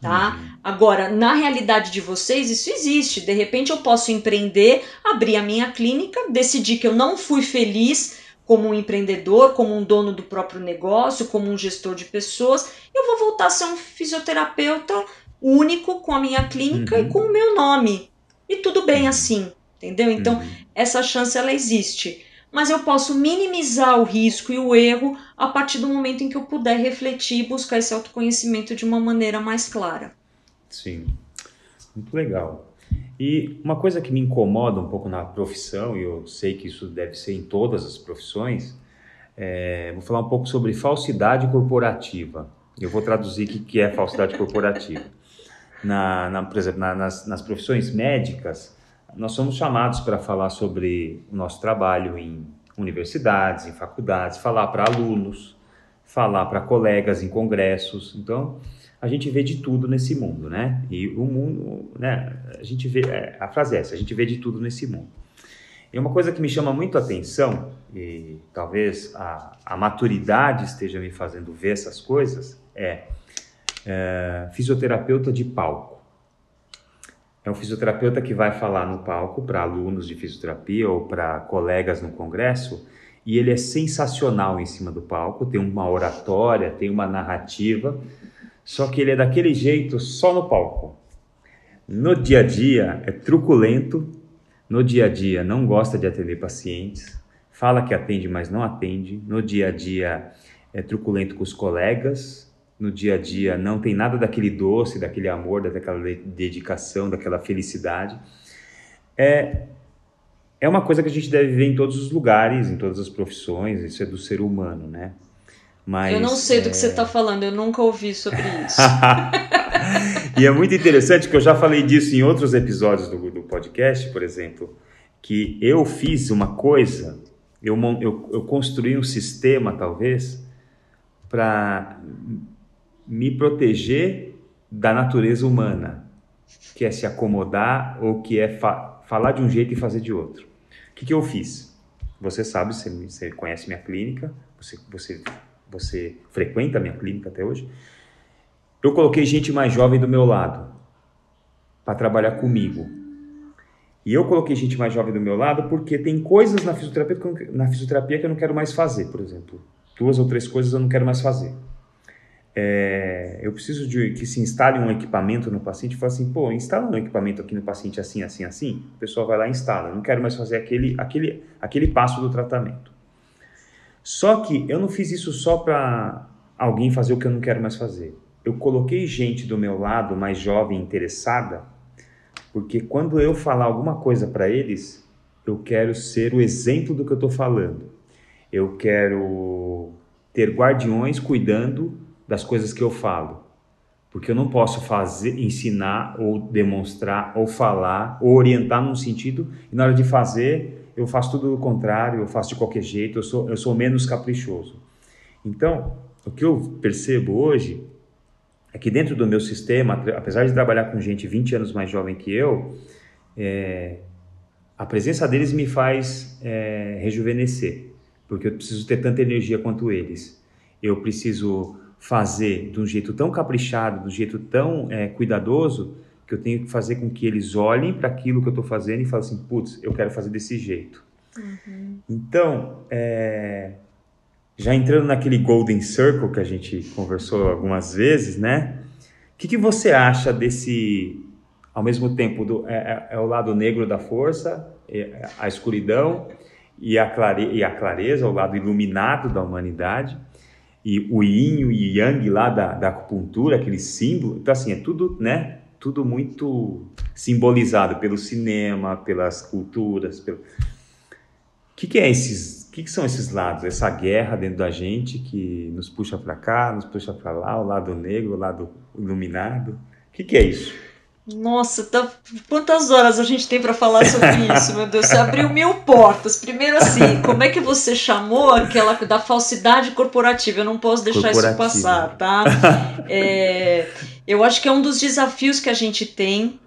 tá? Uhum. Agora, na realidade de vocês, isso existe. De repente eu posso empreender, abrir a minha clínica, decidir que eu não fui feliz como um empreendedor, como um dono do próprio negócio, como um gestor de pessoas, eu vou voltar a ser um fisioterapeuta único com a minha clínica uhum. e com o meu nome. E tudo bem uhum. assim, entendeu? Então, uhum. essa chance ela existe mas eu posso minimizar o risco e o erro a partir do momento em que eu puder refletir e buscar esse autoconhecimento de uma maneira mais clara. Sim, muito legal. E uma coisa que me incomoda um pouco na profissão, e eu sei que isso deve ser em todas as profissões, é, vou falar um pouco sobre falsidade corporativa. Eu vou traduzir o que é falsidade corporativa. Na, na, por exemplo, na, nas, nas profissões médicas, nós somos chamados para falar sobre o nosso trabalho em universidades, em faculdades, falar para alunos, falar para colegas em congressos. Então, a gente vê de tudo nesse mundo, né? E o mundo, né? A gente vê, é, a frase é essa, a gente vê de tudo nesse mundo. E uma coisa que me chama muito a atenção, e talvez a, a maturidade esteja me fazendo ver essas coisas, é, é fisioterapeuta de palco. É um fisioterapeuta que vai falar no palco para alunos de fisioterapia ou para colegas no congresso e ele é sensacional em cima do palco, tem uma oratória, tem uma narrativa, só que ele é daquele jeito só no palco. No dia a dia é truculento, no dia a dia não gosta de atender pacientes, fala que atende, mas não atende, no dia a dia é truculento com os colegas, no dia a dia não tem nada daquele doce, daquele amor, daquela dedicação, daquela felicidade. É, é uma coisa que a gente deve ver em todos os lugares, em todas as profissões, isso é do ser humano, né? Mas, eu não sei é... do que você está falando, eu nunca ouvi sobre isso. e é muito interessante que eu já falei disso em outros episódios do, do podcast, por exemplo, que eu fiz uma coisa, eu, eu, eu construí um sistema, talvez, para me proteger da natureza humana, que é se acomodar ou que é fa falar de um jeito e fazer de outro. O que, que eu fiz? Você sabe, você, você conhece minha clínica, você, você, você frequenta minha clínica até hoje. Eu coloquei gente mais jovem do meu lado para trabalhar comigo. E eu coloquei gente mais jovem do meu lado porque tem coisas na fisioterapia, na fisioterapia que eu não quero mais fazer, por exemplo. Duas ou três coisas eu não quero mais fazer é, eu preciso de que se instale um equipamento no paciente e fala assim, pô, instala um equipamento aqui no paciente assim, assim, assim. O pessoal vai lá e instala. não quero mais fazer aquele, aquele, aquele passo do tratamento. Só que eu não fiz isso só para alguém fazer o que eu não quero mais fazer. Eu coloquei gente do meu lado, mais jovem, interessada, porque quando eu falar alguma coisa para eles, eu quero ser o exemplo do que eu estou falando. Eu quero ter guardiões cuidando das coisas que eu falo. porque eu não posso fazer, ensinar ou demonstrar ou falar ou orientar num sentido e na hora de fazer eu faço tudo o contrário, eu faço de qualquer jeito, eu sou, eu sou menos caprichoso. Então, o que eu percebo hoje é que dentro do meu sistema, apesar de trabalhar com gente 20 anos mais jovem que eu, é, a presença deles me faz é, rejuvenescer, porque eu preciso ter tanta energia quanto eles. Eu preciso fazer de um jeito tão caprichado, de um jeito tão é, cuidadoso, que eu tenho que fazer com que eles olhem para aquilo que eu estou fazendo e falem assim, putz, eu quero fazer desse jeito. Uhum. Então, é, já entrando naquele golden circle que a gente conversou algumas vezes, né? O que, que você acha desse, ao mesmo tempo, do, é, é, é o lado negro da força, é, a escuridão e a, clare, e a clareza, o lado iluminado da humanidade? E o yin e yang lá da, da acupuntura, aquele símbolo. Então, assim, é tudo, né? Tudo muito simbolizado pelo cinema, pelas culturas. Pelo... O que, que é esses? O que, que são esses lados? Essa guerra dentro da gente que nos puxa para cá, nos puxa para lá, o lado negro, o lado iluminado. O que, que é isso? Nossa, tá... quantas horas a gente tem para falar sobre isso, meu Deus? Você abriu mil portas. Primeiro, assim, como é que você chamou aquela da falsidade corporativa? Eu não posso deixar isso passar, tá? É, eu acho que é um dos desafios que a gente tem.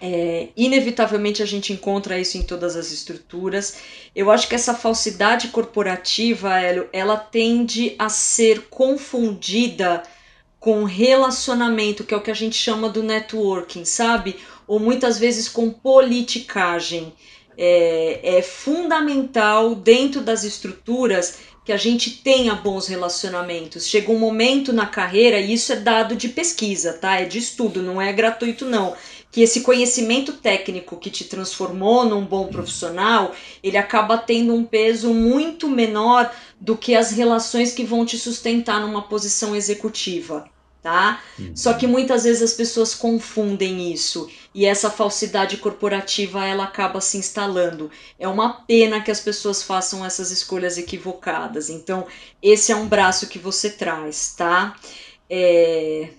É, inevitavelmente a gente encontra isso em todas as estruturas. Eu acho que essa falsidade corporativa, Hélio, ela tende a ser confundida com relacionamento, que é o que a gente chama do networking, sabe? Ou muitas vezes com politicagem. É, é fundamental dentro das estruturas que a gente tenha bons relacionamentos. Chega um momento na carreira, e isso é dado de pesquisa, tá? É de estudo, não é gratuito, não. Que esse conhecimento técnico que te transformou num bom profissional, ele acaba tendo um peso muito menor do que as relações que vão te sustentar numa posição executiva tá? Uhum. Só que muitas vezes as pessoas confundem isso e essa falsidade corporativa ela acaba se instalando. É uma pena que as pessoas façam essas escolhas equivocadas. Então, esse é um braço que você traz, tá? É...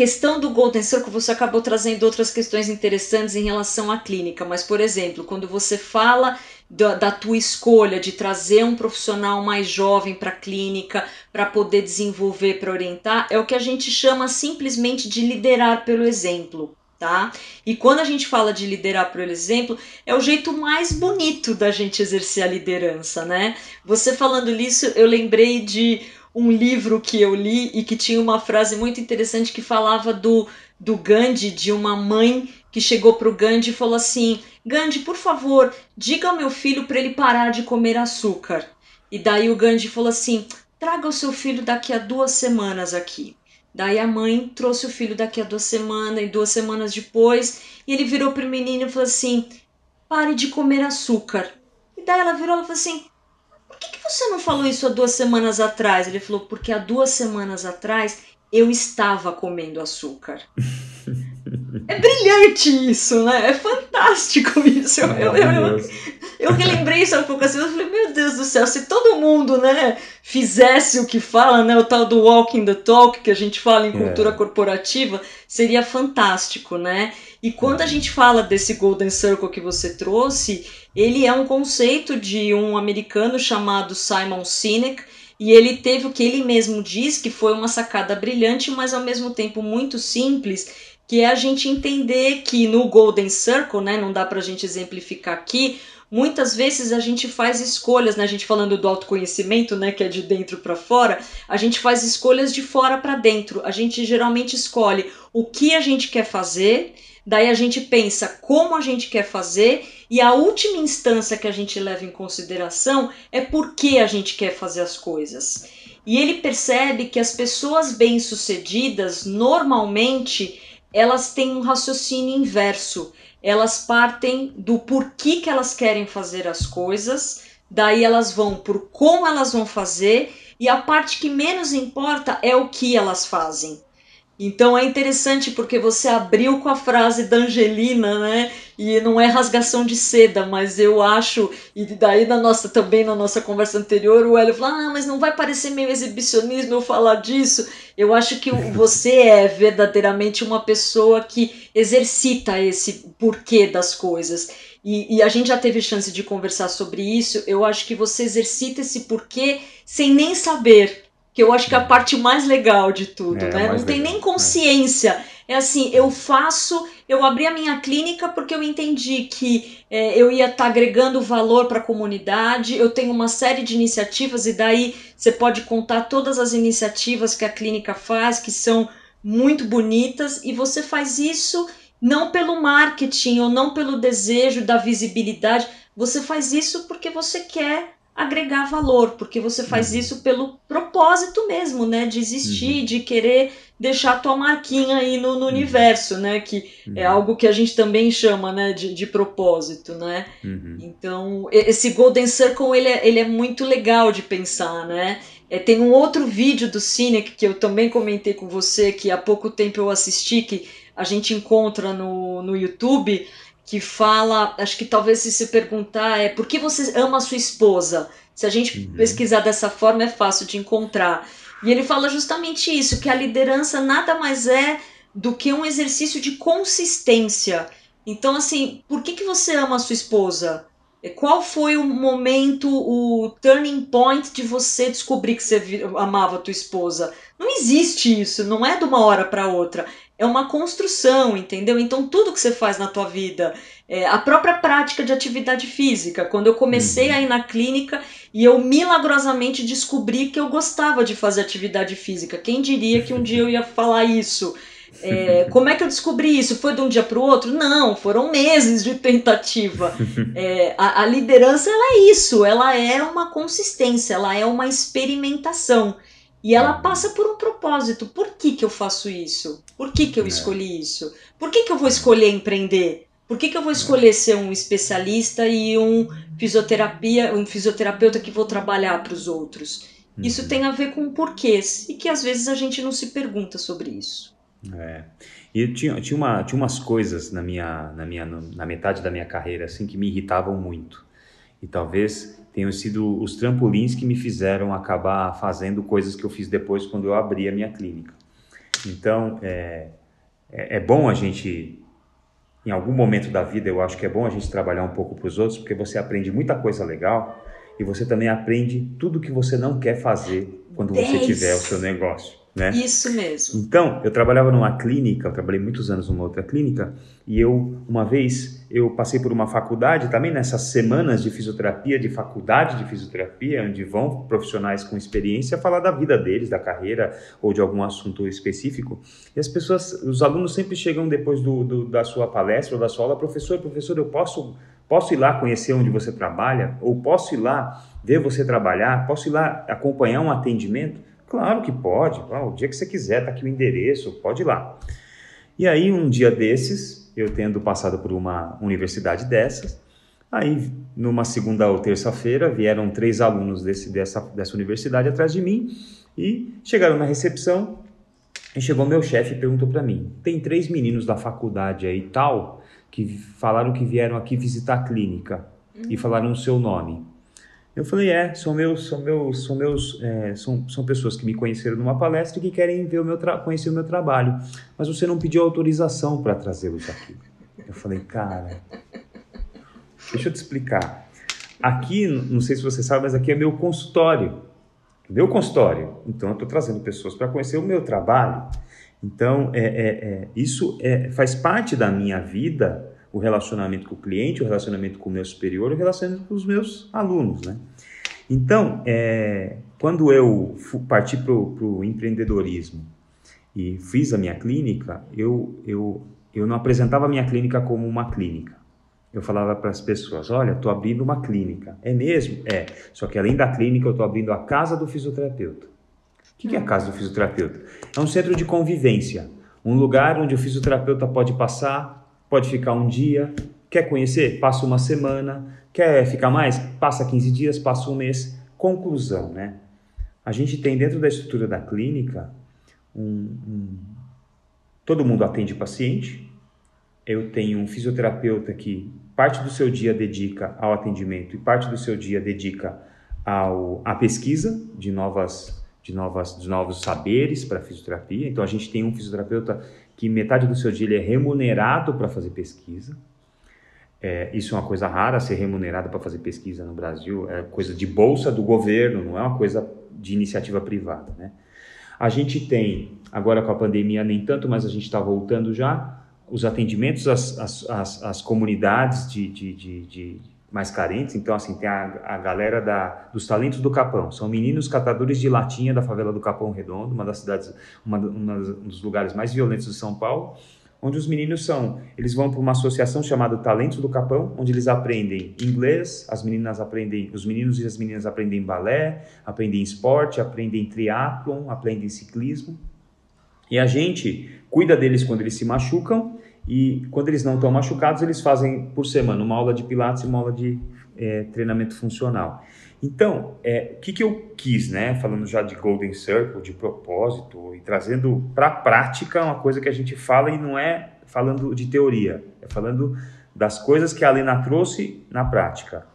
Questão do Golden Circle, você acabou trazendo outras questões interessantes em relação à clínica, mas, por exemplo, quando você fala da, da tua escolha de trazer um profissional mais jovem para a clínica para poder desenvolver, para orientar, é o que a gente chama simplesmente de liderar pelo exemplo. Tá? E quando a gente fala de liderar pelo exemplo, é o jeito mais bonito da gente exercer a liderança, né? Você falando nisso, eu lembrei de um livro que eu li e que tinha uma frase muito interessante que falava do, do Gandhi, de uma mãe que chegou para o Gandhi e falou assim: Gandhi, por favor, diga ao meu filho para ele parar de comer açúcar. E daí o Gandhi falou assim: traga o seu filho daqui a duas semanas aqui. Daí a mãe trouxe o filho daqui a duas semanas, e duas semanas depois, e ele virou para o menino e falou assim: pare de comer açúcar. E daí ela virou e falou assim: que, que você não falou isso há duas semanas atrás? Ele falou: porque há duas semanas atrás eu estava comendo açúcar. É brilhante isso, né? É fantástico isso. Eu, eu, eu, eu, relembrei isso há pouco assim, eu falei, meu Deus do céu, se todo mundo, né, fizesse o que fala, né, o tal do walking the talk que a gente fala em cultura é. corporativa, seria fantástico, né? E quando a gente fala desse golden circle que você trouxe, ele é um conceito de um americano chamado Simon Sinek, e ele teve o que ele mesmo diz que foi uma sacada brilhante, mas ao mesmo tempo muito simples, que é a gente entender que no Golden Circle, né, não dá para a gente exemplificar aqui, muitas vezes a gente faz escolhas, né, a gente falando do autoconhecimento, né, que é de dentro para fora, a gente faz escolhas de fora para dentro. A gente geralmente escolhe o que a gente quer fazer, daí a gente pensa como a gente quer fazer e a última instância que a gente leva em consideração é por que a gente quer fazer as coisas. E ele percebe que as pessoas bem-sucedidas, normalmente, elas têm um raciocínio inverso. Elas partem do porquê que elas querem fazer as coisas, daí elas vão por como elas vão fazer, e a parte que menos importa é o que elas fazem. Então é interessante porque você abriu com a frase da Angelina, né? E não é rasgação de seda, mas eu acho, e daí na nossa também na nossa conversa anterior, o Hélio falou: "Ah, mas não vai parecer meio exibicionismo eu falar disso". Eu acho que você é verdadeiramente uma pessoa que exercita esse porquê das coisas. E, e, a gente já teve chance de conversar sobre isso. Eu acho que você exercita esse porquê sem nem saber que eu acho que é a parte mais legal de tudo, é, né? Não tem legal. nem consciência. É. é. assim, eu faço, eu abri a minha clínica porque eu entendi que é, eu ia estar tá agregando valor para a comunidade. Eu tenho uma série de iniciativas e daí você pode contar todas as iniciativas que a clínica faz, que são muito bonitas, e você faz isso não pelo marketing ou não pelo desejo da visibilidade. Você faz isso porque você quer agregar valor, porque você faz uhum. isso pelo propósito mesmo, né, de existir, uhum. de querer deixar a tua marquinha aí no, no uhum. universo, né, que é uhum. algo que a gente também chama, né, de, de propósito, né. Uhum. Então, esse Golden Circle, ele é, ele é muito legal de pensar, né. É, tem um outro vídeo do Cine que eu também comentei com você, que há pouco tempo eu assisti, que a gente encontra no, no YouTube, que fala, acho que talvez se se perguntar é por que você ama a sua esposa? Se a gente uhum. pesquisar dessa forma é fácil de encontrar. E ele fala justamente isso, que a liderança nada mais é do que um exercício de consistência. Então, assim, por que, que você ama a sua esposa? Qual foi o momento, o turning point de você descobrir que você amava a tua esposa? Não existe isso, não é de uma hora para outra é uma construção, entendeu? Então tudo que você faz na tua vida, é, a própria prática de atividade física, quando eu comecei uhum. a ir na clínica e eu milagrosamente descobri que eu gostava de fazer atividade física. Quem diria que um dia eu ia falar isso? É, como é que eu descobri isso? Foi de um dia para o outro? Não, foram meses de tentativa. É, a, a liderança ela é isso, ela é uma consistência, ela é uma experimentação. E ela passa por um propósito. Por que, que eu faço isso? Por que, que eu é. escolhi isso? Por que, que eu vou escolher empreender? Por que, que eu vou escolher ser um especialista e um fisioterapia, um fisioterapeuta que vou trabalhar para os outros? Isso uhum. tem a ver com porquês e que às vezes a gente não se pergunta sobre isso. É. E tinha, tinha, uma, tinha umas coisas na minha, na minha na metade da minha carreira assim que me irritavam muito. E talvez tenham sido os trampolins que me fizeram acabar fazendo coisas que eu fiz depois quando eu abri a minha clínica. Então, é, é, é bom a gente, em algum momento da vida, eu acho que é bom a gente trabalhar um pouco para os outros, porque você aprende muita coisa legal e você também aprende tudo que você não quer fazer quando você tiver o seu negócio. Né? Isso mesmo. Então, eu trabalhava numa clínica, eu trabalhei muitos anos numa outra clínica, e eu, uma vez, eu passei por uma faculdade, também nessas semanas de fisioterapia, de faculdade de fisioterapia, onde vão profissionais com experiência falar da vida deles, da carreira, ou de algum assunto específico, e as pessoas, os alunos sempre chegam depois do, do da sua palestra ou da sua aula, professor, professor, eu posso, posso ir lá conhecer onde você trabalha? Ou posso ir lá ver você trabalhar? Posso ir lá acompanhar um atendimento? Claro que pode, ah, o dia que você quiser, tá aqui o endereço, pode ir lá. E aí, um dia desses, eu tendo passado por uma universidade dessas, aí numa segunda ou terça-feira vieram três alunos desse, dessa, dessa universidade atrás de mim e chegaram na recepção e chegou meu chefe e perguntou para mim: tem três meninos da faculdade aí tal que falaram que vieram aqui visitar a clínica uhum. e falaram o seu nome. Eu falei, é, são meus, são meus, são meus, é, são, são pessoas que me conheceram numa palestra e que querem ver o meu conhecer o meu trabalho, mas você não pediu autorização para trazê-los aqui. Eu falei, cara, deixa eu te explicar. Aqui, não sei se você sabe, mas aqui é meu consultório, meu consultório. Então, eu estou trazendo pessoas para conhecer o meu trabalho. Então, é, é, é isso é, faz parte da minha vida o relacionamento com o cliente, o relacionamento com o meu superior, o relacionamento com os meus alunos, né? Então, é, quando eu parti para o empreendedorismo e fiz a minha clínica, eu, eu, eu não apresentava a minha clínica como uma clínica. Eu falava para as pessoas: olha, estou abrindo uma clínica. É mesmo? É. Só que além da clínica, eu estou abrindo a casa do fisioterapeuta. O que, que é a casa do fisioterapeuta? É um centro de convivência, um lugar onde o fisioterapeuta pode passar pode ficar um dia, quer conhecer? Passa uma semana, quer ficar mais? Passa 15 dias, passa um mês. Conclusão, né? A gente tem dentro da estrutura da clínica um, um, todo mundo atende paciente. Eu tenho um fisioterapeuta que parte do seu dia dedica ao atendimento e parte do seu dia dedica ao, à pesquisa de novas de novas de novos saberes para fisioterapia. Então a gente tem um fisioterapeuta que metade do seu dia ele é remunerado para fazer pesquisa. É, isso é uma coisa rara, ser remunerado para fazer pesquisa no Brasil. É coisa de bolsa do governo, não é uma coisa de iniciativa privada. Né? A gente tem, agora com a pandemia nem tanto, mas a gente está voltando já, os atendimentos às, às, às, às comunidades de, de, de, de, mais carentes. Então, assim, tem a, a galera da, dos talentos do Capão. São meninos catadores de latinha da favela do Capão Redondo, uma das cidades, uma, uma um dos lugares mais violentos de São Paulo onde os meninos são, eles vão para uma associação chamada Talentos do Capão, onde eles aprendem inglês, as meninas aprendem, os meninos e as meninas aprendem balé, aprendem esporte, aprendem triatlon, aprendem ciclismo. E a gente cuida deles quando eles se machucam e quando eles não estão machucados, eles fazem por semana uma aula de pilates e uma aula de é, treinamento funcional. Então, é, o que, que eu quis, né? Falando já de Golden Circle, de propósito, e trazendo para a prática uma coisa que a gente fala e não é falando de teoria, é falando das coisas que a Lena trouxe na prática.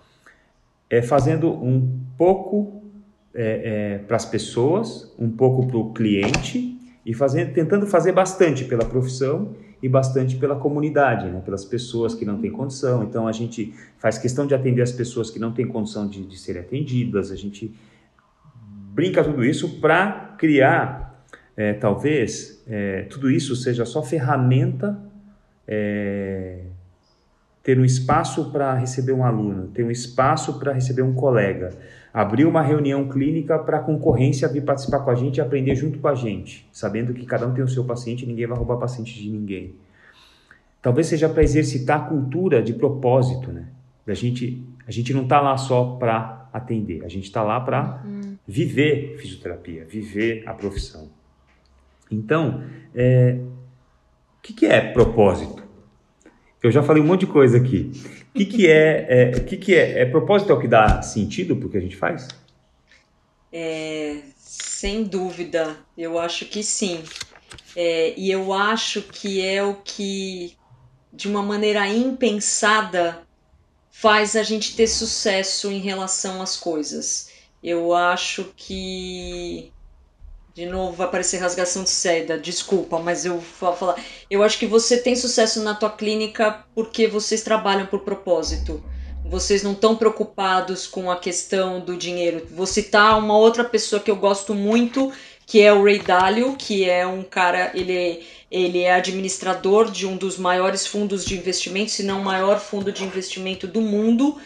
É fazendo um pouco é, é, para as pessoas, um pouco para o cliente e fazendo, tentando fazer bastante pela profissão e bastante pela comunidade, né? pelas pessoas que não têm condição. Então a gente faz questão de atender as pessoas que não têm condição de, de serem atendidas, a gente brinca tudo isso para criar, é, talvez, é, tudo isso seja só ferramenta. É, ter um espaço para receber um aluno, ter um espaço para receber um colega, abrir uma reunião clínica para a concorrência vir participar com a gente e aprender junto com a gente, sabendo que cada um tem o seu paciente e ninguém vai roubar paciente de ninguém. Talvez seja para exercitar a cultura de propósito, né? Da gente, a gente não está lá só para atender, a gente está lá para uhum. viver fisioterapia, viver a profissão. Então, é, o que, que é propósito? Eu já falei um monte de coisa aqui. O que, que é, é, que, que é, é propósito é o que dá sentido para o que a gente faz? É, sem dúvida, eu acho que sim. É, e eu acho que é o que, de uma maneira impensada, faz a gente ter sucesso em relação às coisas. Eu acho que de novo vai aparecer rasgação de seda, desculpa, mas eu vou falar. Eu acho que você tem sucesso na tua clínica porque vocês trabalham por propósito. Vocês não estão preocupados com a questão do dinheiro. Vou citar uma outra pessoa que eu gosto muito, que é o Ray Dalio, que é um cara, ele, ele é administrador de um dos maiores fundos de investimento, se não o maior fundo de investimento do mundo,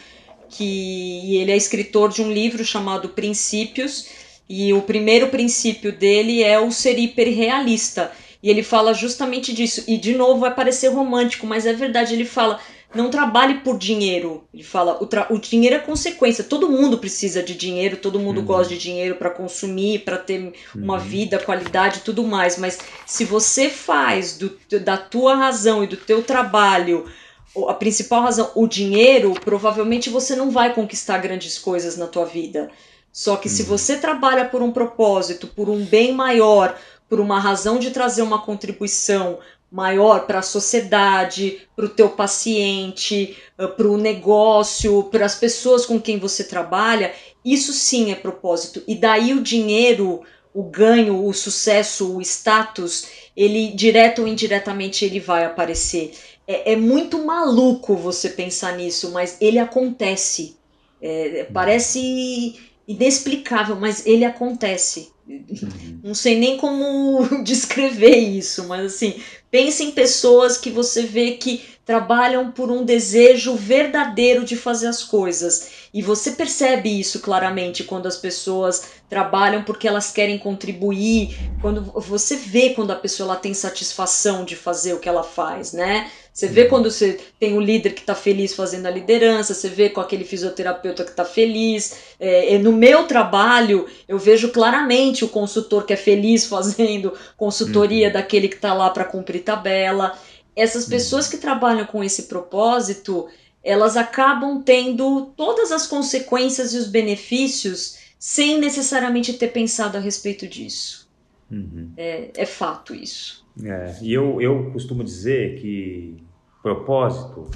que e ele é escritor de um livro chamado Princípios e o primeiro princípio dele é o ser hiperrealista. E ele fala justamente disso. E de novo vai parecer romântico, mas é verdade. Ele fala: não trabalhe por dinheiro. Ele fala: o, o dinheiro é consequência. Todo mundo precisa de dinheiro, todo mundo uhum. gosta de dinheiro para consumir, para ter uma uhum. vida, qualidade e tudo mais. Mas se você faz do, da tua razão e do teu trabalho a principal razão, o dinheiro, provavelmente você não vai conquistar grandes coisas na tua vida. Só que se uhum. você trabalha por um propósito, por um bem maior, por uma razão de trazer uma contribuição maior para a sociedade, para o teu paciente, eh, para o negócio, para as pessoas com quem você trabalha, isso sim é propósito. E daí o dinheiro, o ganho, o sucesso, o status, ele direto ou indiretamente ele vai aparecer. É, é muito maluco você pensar nisso, mas ele acontece. É, parece inexplicável, mas ele acontece. Uhum. Não sei nem como descrever isso, mas assim, pense em pessoas que você vê que trabalham por um desejo verdadeiro de fazer as coisas. E você percebe isso claramente quando as pessoas trabalham porque elas querem contribuir, quando você vê quando a pessoa ela tem satisfação de fazer o que ela faz, né? Você vê quando você tem um líder que está feliz fazendo a liderança, você vê com aquele fisioterapeuta que está feliz. É, no meu trabalho, eu vejo claramente o consultor que é feliz fazendo consultoria uhum. daquele que está lá para cumprir tabela. Essas uhum. pessoas que trabalham com esse propósito, elas acabam tendo todas as consequências e os benefícios sem necessariamente ter pensado a respeito disso. Uhum. É, é fato isso. É, e eu, eu costumo dizer que propósito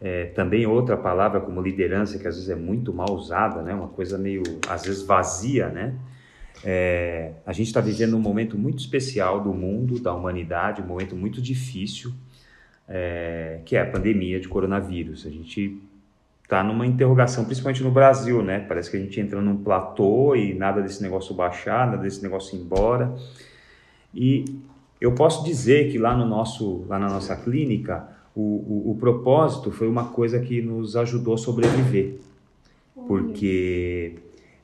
é, também outra palavra como liderança que às vezes é muito mal usada, né? Uma coisa meio às vezes vazia, né? É, a gente está vivendo um momento muito especial do mundo, da humanidade, um momento muito difícil, é, que é a pandemia de coronavírus. A gente está numa interrogação, principalmente no Brasil, né? Parece que a gente entra num platô e nada desse negócio baixar, nada desse negócio ir embora. E eu posso dizer que lá no nosso, lá na nossa clínica, o, o, o propósito foi uma coisa que nos ajudou a sobreviver, porque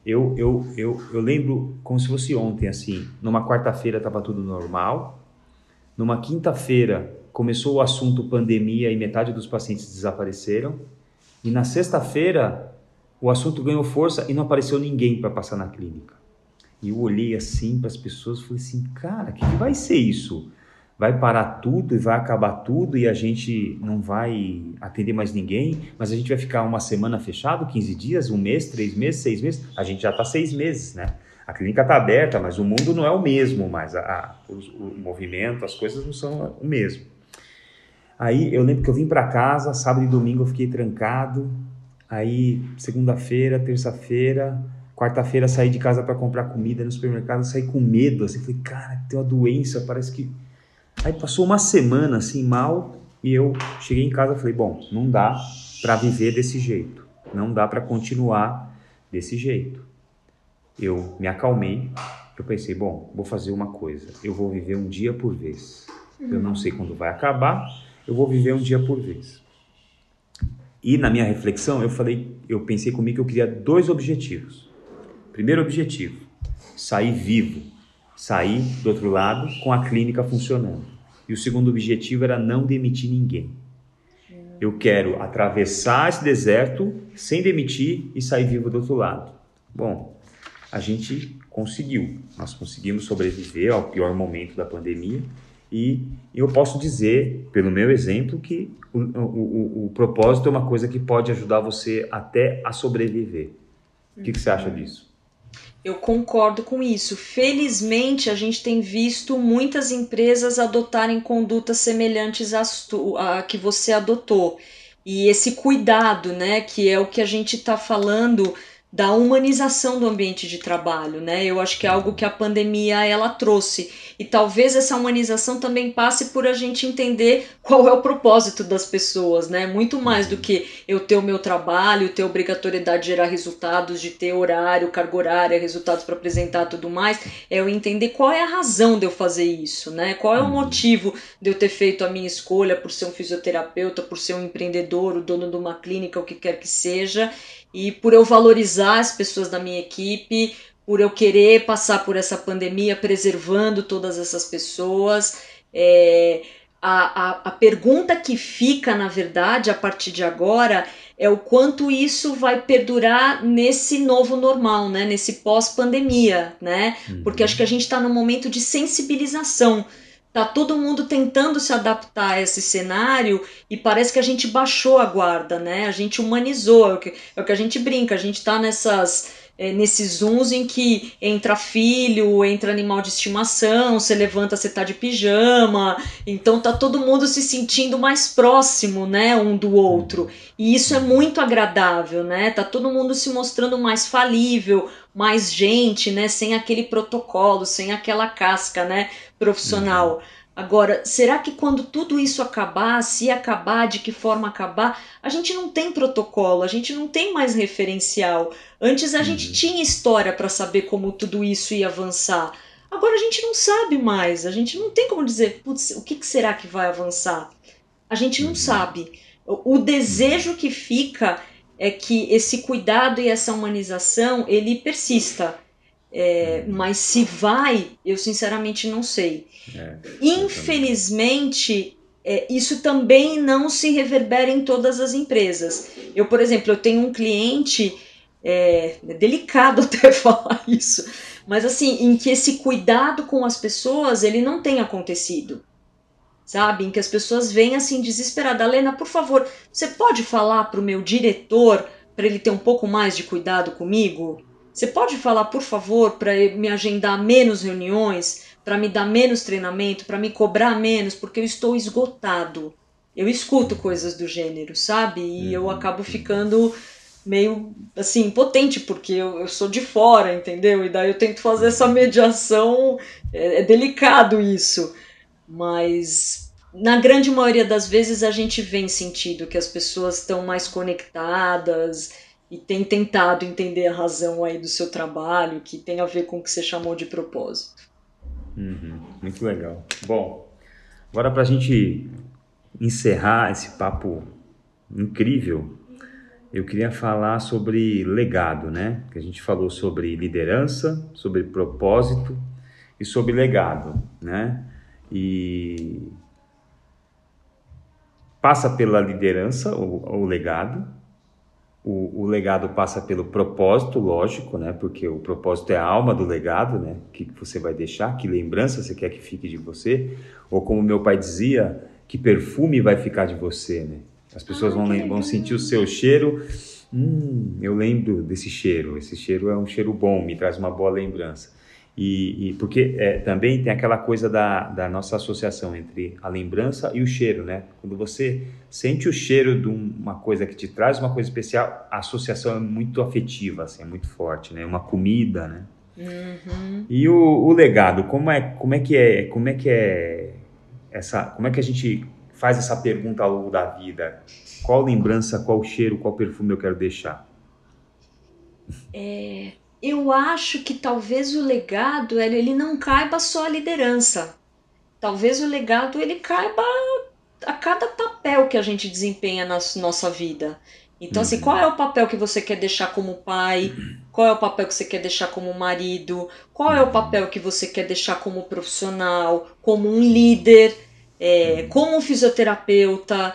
eu, eu, eu, eu lembro como se fosse ontem, assim, numa quarta-feira estava tudo normal, numa quinta-feira começou o assunto pandemia e metade dos pacientes desapareceram, e na sexta-feira o assunto ganhou força e não apareceu ninguém para passar na clínica. E eu olhei assim para as pessoas e falei assim, cara, o que, que vai ser isso? Vai parar tudo e vai acabar tudo e a gente não vai atender mais ninguém, mas a gente vai ficar uma semana fechado, 15 dias, um mês, três meses, seis meses? A gente já está seis meses, né? A clínica está aberta, mas o mundo não é o mesmo mais. A, a o, o, movimento, as coisas não são o mesmo. Aí eu lembro que eu vim para casa, sábado e domingo eu fiquei trancado. Aí segunda-feira, terça-feira, Quarta-feira saí de casa para comprar comida no supermercado, saí com medo, assim, falei, cara, tem uma doença, parece que. Aí passou uma semana assim mal e eu cheguei em casa falei, bom, não dá para viver desse jeito, não dá para continuar desse jeito. Eu me acalmei, eu pensei, bom, vou fazer uma coisa, eu vou viver um dia por vez. Eu não sei quando vai acabar, eu vou viver um dia por vez. E na minha reflexão, eu falei, eu pensei comigo que eu queria dois objetivos. Primeiro objetivo: sair vivo, sair do outro lado com a clínica funcionando. E o segundo objetivo era não demitir ninguém. Eu quero atravessar esse deserto sem demitir e sair vivo do outro lado. Bom, a gente conseguiu. Nós conseguimos sobreviver ao pior momento da pandemia e eu posso dizer, pelo meu exemplo, que o, o, o, propósito é uma coisa que pode ajudar você até a sobreviver. O que, que você acha disso? Eu concordo com isso. Felizmente, a gente tem visto muitas empresas adotarem condutas semelhantes às à que você adotou. E esse cuidado, né, que é o que a gente está falando da humanização do ambiente de trabalho, né? Eu acho que é algo que a pandemia ela trouxe e talvez essa humanização também passe por a gente entender qual é o propósito das pessoas, né? Muito mais do que eu ter o meu trabalho, ter obrigatoriedade de gerar resultados, de ter horário, carga horária, resultados para apresentar, tudo mais, é eu entender qual é a razão de eu fazer isso, né? Qual é o motivo de eu ter feito a minha escolha por ser um fisioterapeuta, por ser um empreendedor, o dono de uma clínica, o que quer que seja e por eu valorizar as pessoas da minha equipe, por eu querer passar por essa pandemia preservando todas essas pessoas. É, a, a, a pergunta que fica, na verdade, a partir de agora, é o quanto isso vai perdurar nesse novo normal, né? Nesse pós-pandemia, né? Porque uhum. acho que a gente está num momento de sensibilização Tá todo mundo tentando se adaptar a esse cenário e parece que a gente baixou a guarda, né? A gente humanizou, é o que, é o que a gente brinca, a gente tá nessas é, nesses zooms em que entra filho, entra animal de estimação, você levanta, você tá de pijama, então tá todo mundo se sentindo mais próximo, né, um do outro. E isso é muito agradável, né? Tá todo mundo se mostrando mais falível, mais gente, né, sem aquele protocolo, sem aquela casca, né, profissional. Uhum. Agora, será que quando tudo isso acabar, se acabar, de que forma acabar, a gente não tem protocolo, a gente não tem mais referencial. Antes a uhum. gente tinha história para saber como tudo isso ia avançar. Agora a gente não sabe mais, a gente não tem como dizer, putz, o que, que será que vai avançar? A gente não uhum. sabe. O, o desejo que fica é que esse cuidado e essa humanização ele persista. É, mas se vai, eu sinceramente não sei. É, Infelizmente, é, isso também não se reverbera em todas as empresas. Eu, por exemplo, eu tenho um cliente, é, é delicado até falar isso, mas assim, em que esse cuidado com as pessoas ele não tem acontecido. Sabe? Em que as pessoas vêm assim desesperadas. Lena, por favor, você pode falar para o meu diretor para ele ter um pouco mais de cuidado comigo? Você pode falar, por favor, para me agendar menos reuniões? para me dar menos treinamento, para me cobrar menos, porque eu estou esgotado. Eu escuto coisas do gênero, sabe? E eu uhum. acabo ficando meio assim impotente porque eu, eu sou de fora, entendeu? E daí eu tento fazer essa mediação, é, é delicado isso, mas na grande maioria das vezes a gente vem sentido que as pessoas estão mais conectadas e têm tentado entender a razão aí do seu trabalho, que tem a ver com o que você chamou de propósito. Uhum, muito legal. Bom, agora para a gente encerrar esse papo incrível, eu queria falar sobre legado, né? Que a gente falou sobre liderança, sobre propósito e sobre legado, né? E passa pela liderança o, o legado, o, o, legado passa pelo propósito, lógico, né? Porque o propósito é a alma do legado, né? Que você vai deixar, que lembrança você quer que fique de você, ou como meu pai dizia, que perfume vai ficar de você, né? As pessoas ah, vão, vão sentir o seu cheiro. Hum, eu lembro desse cheiro. Esse cheiro é um cheiro bom, me traz uma boa lembrança. E, e porque é, também tem aquela coisa da, da nossa associação entre a lembrança e o cheiro, né? Quando você sente o cheiro de uma coisa que te traz uma coisa especial, a associação é muito afetiva, assim, é muito forte, né? Uma comida, né? Uhum. E o, o legado, como é, como é que é, como é que é essa, como é que a gente faz essa pergunta ao longo da vida. Qual lembrança, qual cheiro, qual perfume eu quero deixar? É, eu acho que talvez o legado ele não caiba só a liderança. Talvez o legado ele caiba a cada papel que a gente desempenha na nossa vida. Então, assim, uhum. qual é o papel que você quer deixar como pai? Qual é o papel que você quer deixar como marido? Qual é o papel que você quer deixar como profissional, como um líder? é, como fisioterapeuta,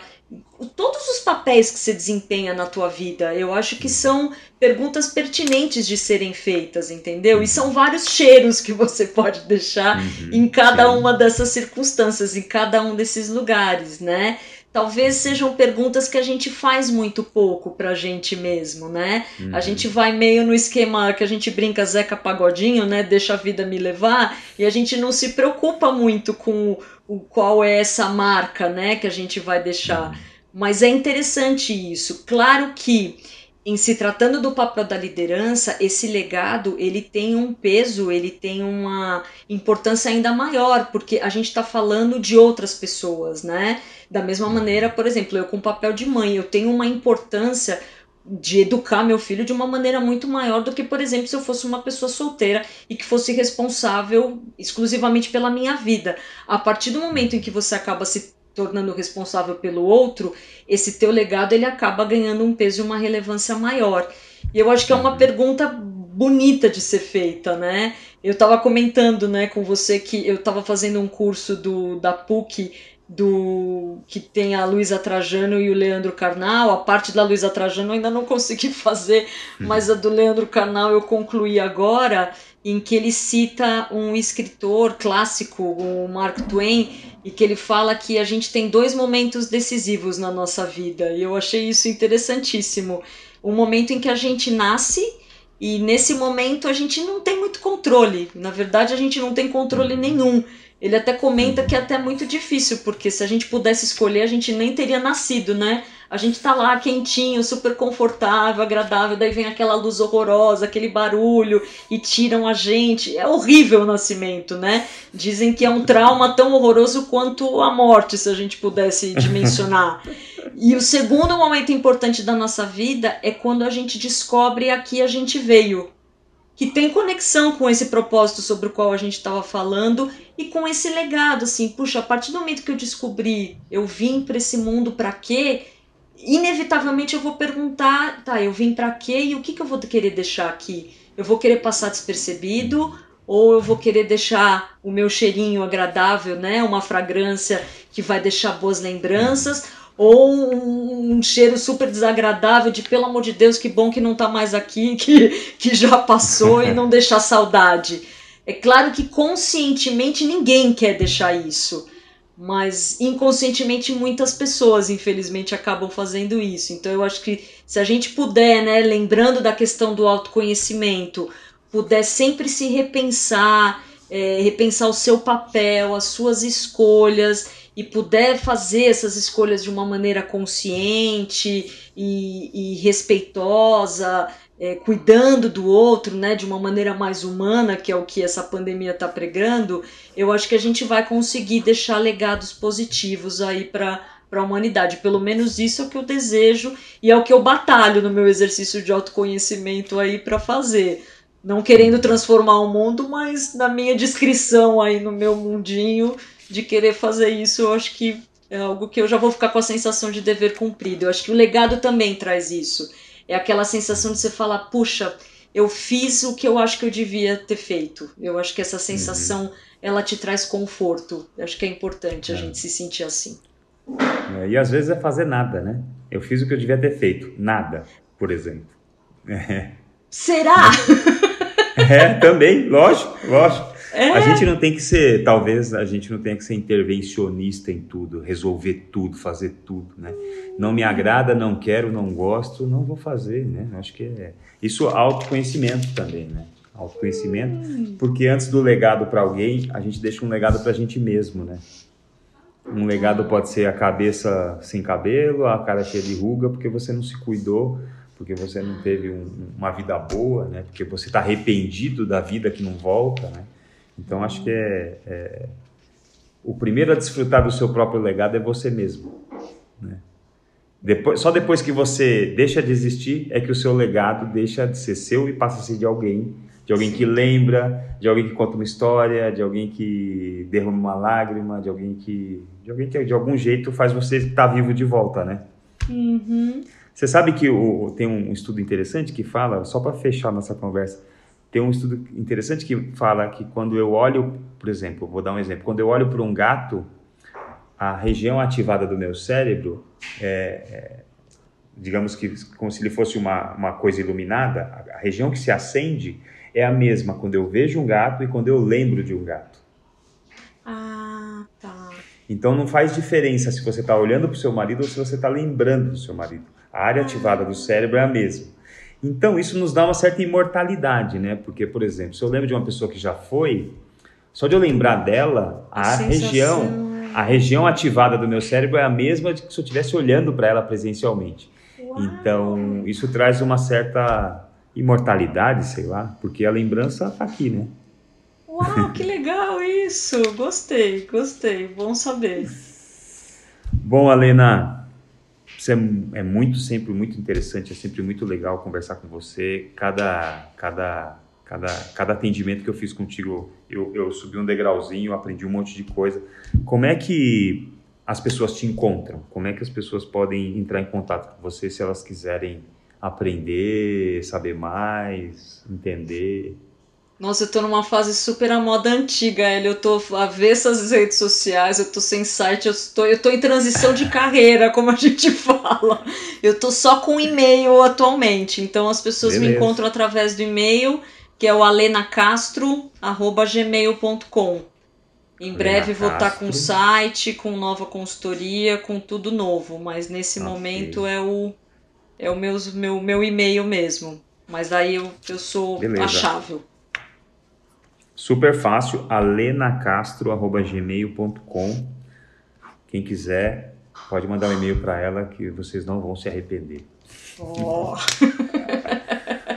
todos os papéis que você desempenha na tua vida, eu acho que são perguntas pertinentes de serem feitas, entendeu? E são vários cheiros que você pode deixar uhum, em cada sim. uma dessas circunstâncias, em cada um desses lugares, né? Talvez sejam perguntas que a gente faz muito pouco pra gente mesmo, né? Uhum. A gente vai meio no esquema que a gente brinca Zeca Pagodinho, né? Deixa a vida me levar, e a gente não se preocupa muito com o qual é essa marca, né, que a gente vai deixar. Mas é interessante isso. Claro que em se tratando do papel da liderança, esse legado ele tem um peso, ele tem uma importância ainda maior, porque a gente está falando de outras pessoas, né? Da mesma maneira, por exemplo, eu com o papel de mãe, eu tenho uma importância de educar meu filho de uma maneira muito maior do que, por exemplo, se eu fosse uma pessoa solteira e que fosse responsável exclusivamente pela minha vida. A partir do momento em que você acaba se tornando responsável pelo outro, esse teu legado ele acaba ganhando um peso e uma relevância maior. E eu acho que é uma pergunta bonita de ser feita, né? Eu estava comentando, né, com você que eu estava fazendo um curso do da PUC do que tem a Luísa Trajano e o Leandro Carnal. A parte da Luísa Trajano eu ainda não consegui fazer, uhum. mas a do Leandro Carnal eu concluí agora, em que ele cita um escritor clássico, o Mark Twain, e que ele fala que a gente tem dois momentos decisivos na nossa vida. E eu achei isso interessantíssimo. O momento em que a gente nasce e nesse momento a gente não tem muito controle. Na verdade, a gente não tem controle uhum. nenhum. Ele até comenta que é até muito difícil, porque se a gente pudesse escolher, a gente nem teria nascido, né? A gente tá lá quentinho, super confortável, agradável, daí vem aquela luz horrorosa, aquele barulho e tiram a gente. É horrível o nascimento, né? Dizem que é um trauma tão horroroso quanto a morte, se a gente pudesse dimensionar. e o segundo momento importante da nossa vida é quando a gente descobre a que a gente veio que tem conexão com esse propósito sobre o qual a gente estava falando e com esse legado, assim, puxa, a partir do momento que eu descobri, eu vim para esse mundo para quê? Inevitavelmente eu vou perguntar, tá, eu vim para quê e o que, que eu vou querer deixar aqui? Eu vou querer passar despercebido ou eu vou querer deixar o meu cheirinho agradável, né, uma fragrância que vai deixar boas lembranças? Ou um, um, cheiro super desagradável de pelo amor de Deus, que bom que não está mais aqui, que, que já passou e não deixar saudade. É claro que conscientemente ninguém quer deixar isso, mas inconscientemente muitas pessoas, infelizmente, acabam fazendo isso. Então eu acho que se a gente puder, né, lembrando da questão do autoconhecimento, puder sempre se repensar é, repensar o seu papel, as suas escolhas e puder fazer essas escolhas de uma maneira consciente e, e respeitosa, é, cuidando do outro, né, de uma maneira mais humana, que é o que essa pandemia está pregando, eu acho que a gente vai conseguir deixar legados positivos aí para para a humanidade. Pelo menos isso é o que eu desejo e é o que eu batalho no meu exercício de autoconhecimento aí para fazer. Não querendo transformar o mundo, mas na minha descrição aí no meu mundinho de querer fazer isso, eu acho que é algo que eu já vou ficar com a sensação de dever cumprido. Eu acho que o legado também traz isso. É aquela sensação de você falar, puxa, eu fiz o que eu acho que eu devia ter feito. Eu acho que essa uhum. sensação uhum. ela te traz conforto. Eu acho que é importante é. a gente se sentir assim. É, e às vezes é fazer nada, né? Eu fiz o que eu devia ter feito, nada, por exemplo. É. Será? É, também, lógico, lógico. É. A gente não tem que ser, talvez a gente não tenha que ser intervencionista em tudo, resolver tudo, fazer tudo, né? Não me agrada, não quero, não gosto, não vou fazer, né? Acho que é isso autoconhecimento também, né? Autoconhecimento, hum. porque antes do legado para alguém, a gente deixa um legado para a gente mesmo, né? Um legado pode ser a cabeça sem cabelo, a cara cheia de ruga, porque você não se cuidou porque você não teve um, uma vida boa, né? Porque você está arrependido da vida que não volta, né? Então acho que é, é, o primeiro a desfrutar do seu próprio legado é você mesmo, né? Depois, só depois que você deixa de existir é que o seu legado deixa de ser seu e passa a ser de alguém, de alguém que lembra, de alguém que conta uma história, de alguém que derrama uma lágrima, de alguém que de alguém que de algum jeito faz você estar vivo de volta, né? Uhum. Você sabe que o, tem um estudo interessante que fala, só para fechar nossa conversa, tem um estudo interessante que fala que quando eu olho, por exemplo, vou dar um exemplo, quando eu olho para um gato, a região ativada do meu cérebro é, é, digamos que como se ele fosse uma, uma coisa iluminada, a região que se acende é a mesma quando eu vejo um gato e quando eu lembro de um gato. Ah, tá. Então não faz diferença se você está olhando para o seu marido ou se você está lembrando do seu marido. A área ativada do cérebro é a mesma. Então, isso nos dá uma certa imortalidade, né? Porque, por exemplo, se eu lembro de uma pessoa que já foi, só de eu lembrar dela, a, a região, a região ativada do meu cérebro é a mesma de que se eu estivesse olhando para ela presencialmente. Uau. Então, isso traz uma certa imortalidade, sei lá, porque a lembrança está aqui, né? Uau, que legal isso! Gostei, gostei, bom saber. Bom, Alena, isso é, é muito, sempre muito interessante, é sempre muito legal conversar com você. Cada, cada, cada, cada atendimento que eu fiz contigo, eu, eu subi um degrauzinho, aprendi um monte de coisa. Como é que as pessoas te encontram? Como é que as pessoas podem entrar em contato com você se elas quiserem aprender, saber mais, entender? Nossa, eu tô numa fase super a moda antiga, ele. Eu tô avessa às redes sociais, eu tô sem site, eu tô, eu tô em transição de carreira, como a gente fala. Eu tô só com e-mail atualmente. Então as pessoas Beleza. me encontram através do e-mail, que é o alenacastro.gmail.com. Em breve vou estar tá com site, com nova consultoria, com tudo novo. Mas nesse okay. momento é o, é o meu, meu, meu e-mail mesmo. Mas daí eu, eu sou Beleza. achável. Super fácil, alenacastro.gmail.com. Quem quiser, pode mandar um e-mail para ela que vocês não vão se arrepender. Oh.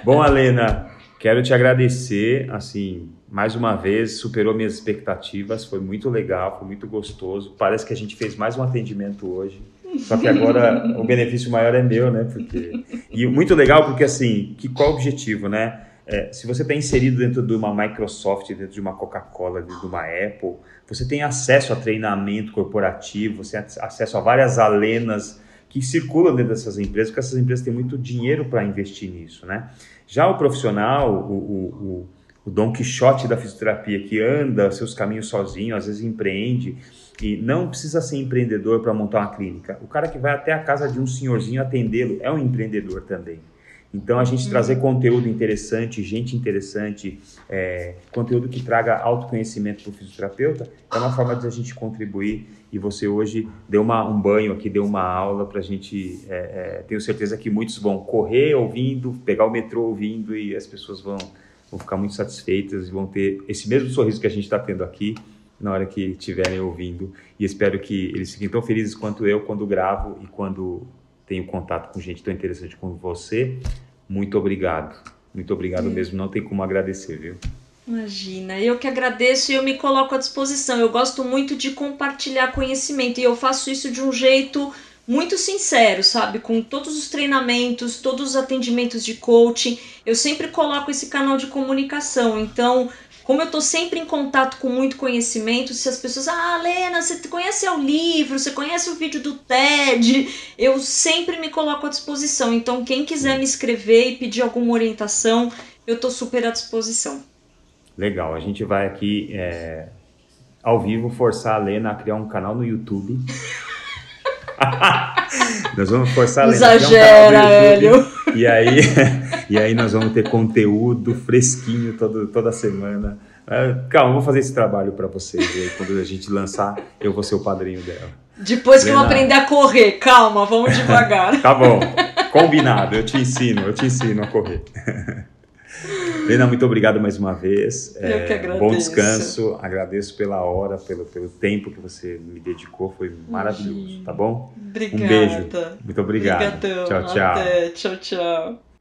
Bom, Alena, quero te agradecer, assim, mais uma vez, superou minhas expectativas, foi muito legal, foi muito gostoso. Parece que a gente fez mais um atendimento hoje. Só que agora o benefício maior é meu, né? Porque... E muito legal porque, assim, que, qual o objetivo, né? É, se você está inserido dentro de uma Microsoft, dentro de uma Coca-Cola, dentro de uma Apple, você tem acesso a treinamento corporativo, você tem acesso a várias alenas que circulam dentro dessas empresas, porque essas empresas têm muito dinheiro para investir nisso, né? Já o profissional, o, o, o, o Don Quixote da fisioterapia, que anda seus caminhos sozinho, às vezes empreende, e não precisa ser empreendedor para montar uma clínica. O cara que vai até a casa de um senhorzinho atendê-lo é um empreendedor também. Então, a gente trazer conteúdo interessante, gente interessante, é, conteúdo que traga autoconhecimento para o fisioterapeuta, é uma forma de a gente contribuir. E você hoje deu uma, um banho aqui, deu uma aula para a gente. É, é, tenho certeza que muitos vão correr ouvindo, pegar o metrô ouvindo e as pessoas vão, vão ficar muito satisfeitas e vão ter esse mesmo sorriso que a gente está tendo aqui na hora que estiverem ouvindo. E espero que eles fiquem tão felizes quanto eu quando gravo e quando tenho contato com gente tão interessante como você. Muito obrigado. Muito obrigado mesmo. Não tem como agradecer, viu? Imagina, eu que agradeço e eu me coloco à disposição. Eu gosto muito de compartilhar conhecimento e eu faço isso de um jeito muito sincero, sabe? Com todos os treinamentos, todos os atendimentos de coaching, eu sempre coloco esse canal de comunicação. Então, como eu estou sempre em contato com muito conhecimento, se as pessoas, ah, Lena, você conhece o livro, você conhece o vídeo do TED, eu sempre me coloco à disposição. Então, quem quiser me escrever e pedir alguma orientação, eu estou super à disposição. Legal, a gente vai aqui é, ao vivo forçar a Lena a criar um canal no YouTube. nós vamos forçar a Lena Exagera, a criar um canal no YouTube. Hélio. E aí, e aí nós vamos ter conteúdo fresquinho todo, toda semana. É, calma, vou fazer esse trabalho para vocês. E aí, quando a gente lançar, eu vou ser o padrinho dela. Depois Lena... que eu aprender a correr, calma, vamos devagar. tá bom, combinado, eu te ensino, eu te ensino a correr. Lena, muito obrigado mais uma vez. Eu é, que agradeço. Bom descanso. Agradeço pela hora, pelo, pelo tempo que você me dedicou. Foi maravilhoso, tá bom? Obrigada. Um beijo. Muito obrigado. Obrigadão. Tchau, tchau. Até. Tchau, tchau.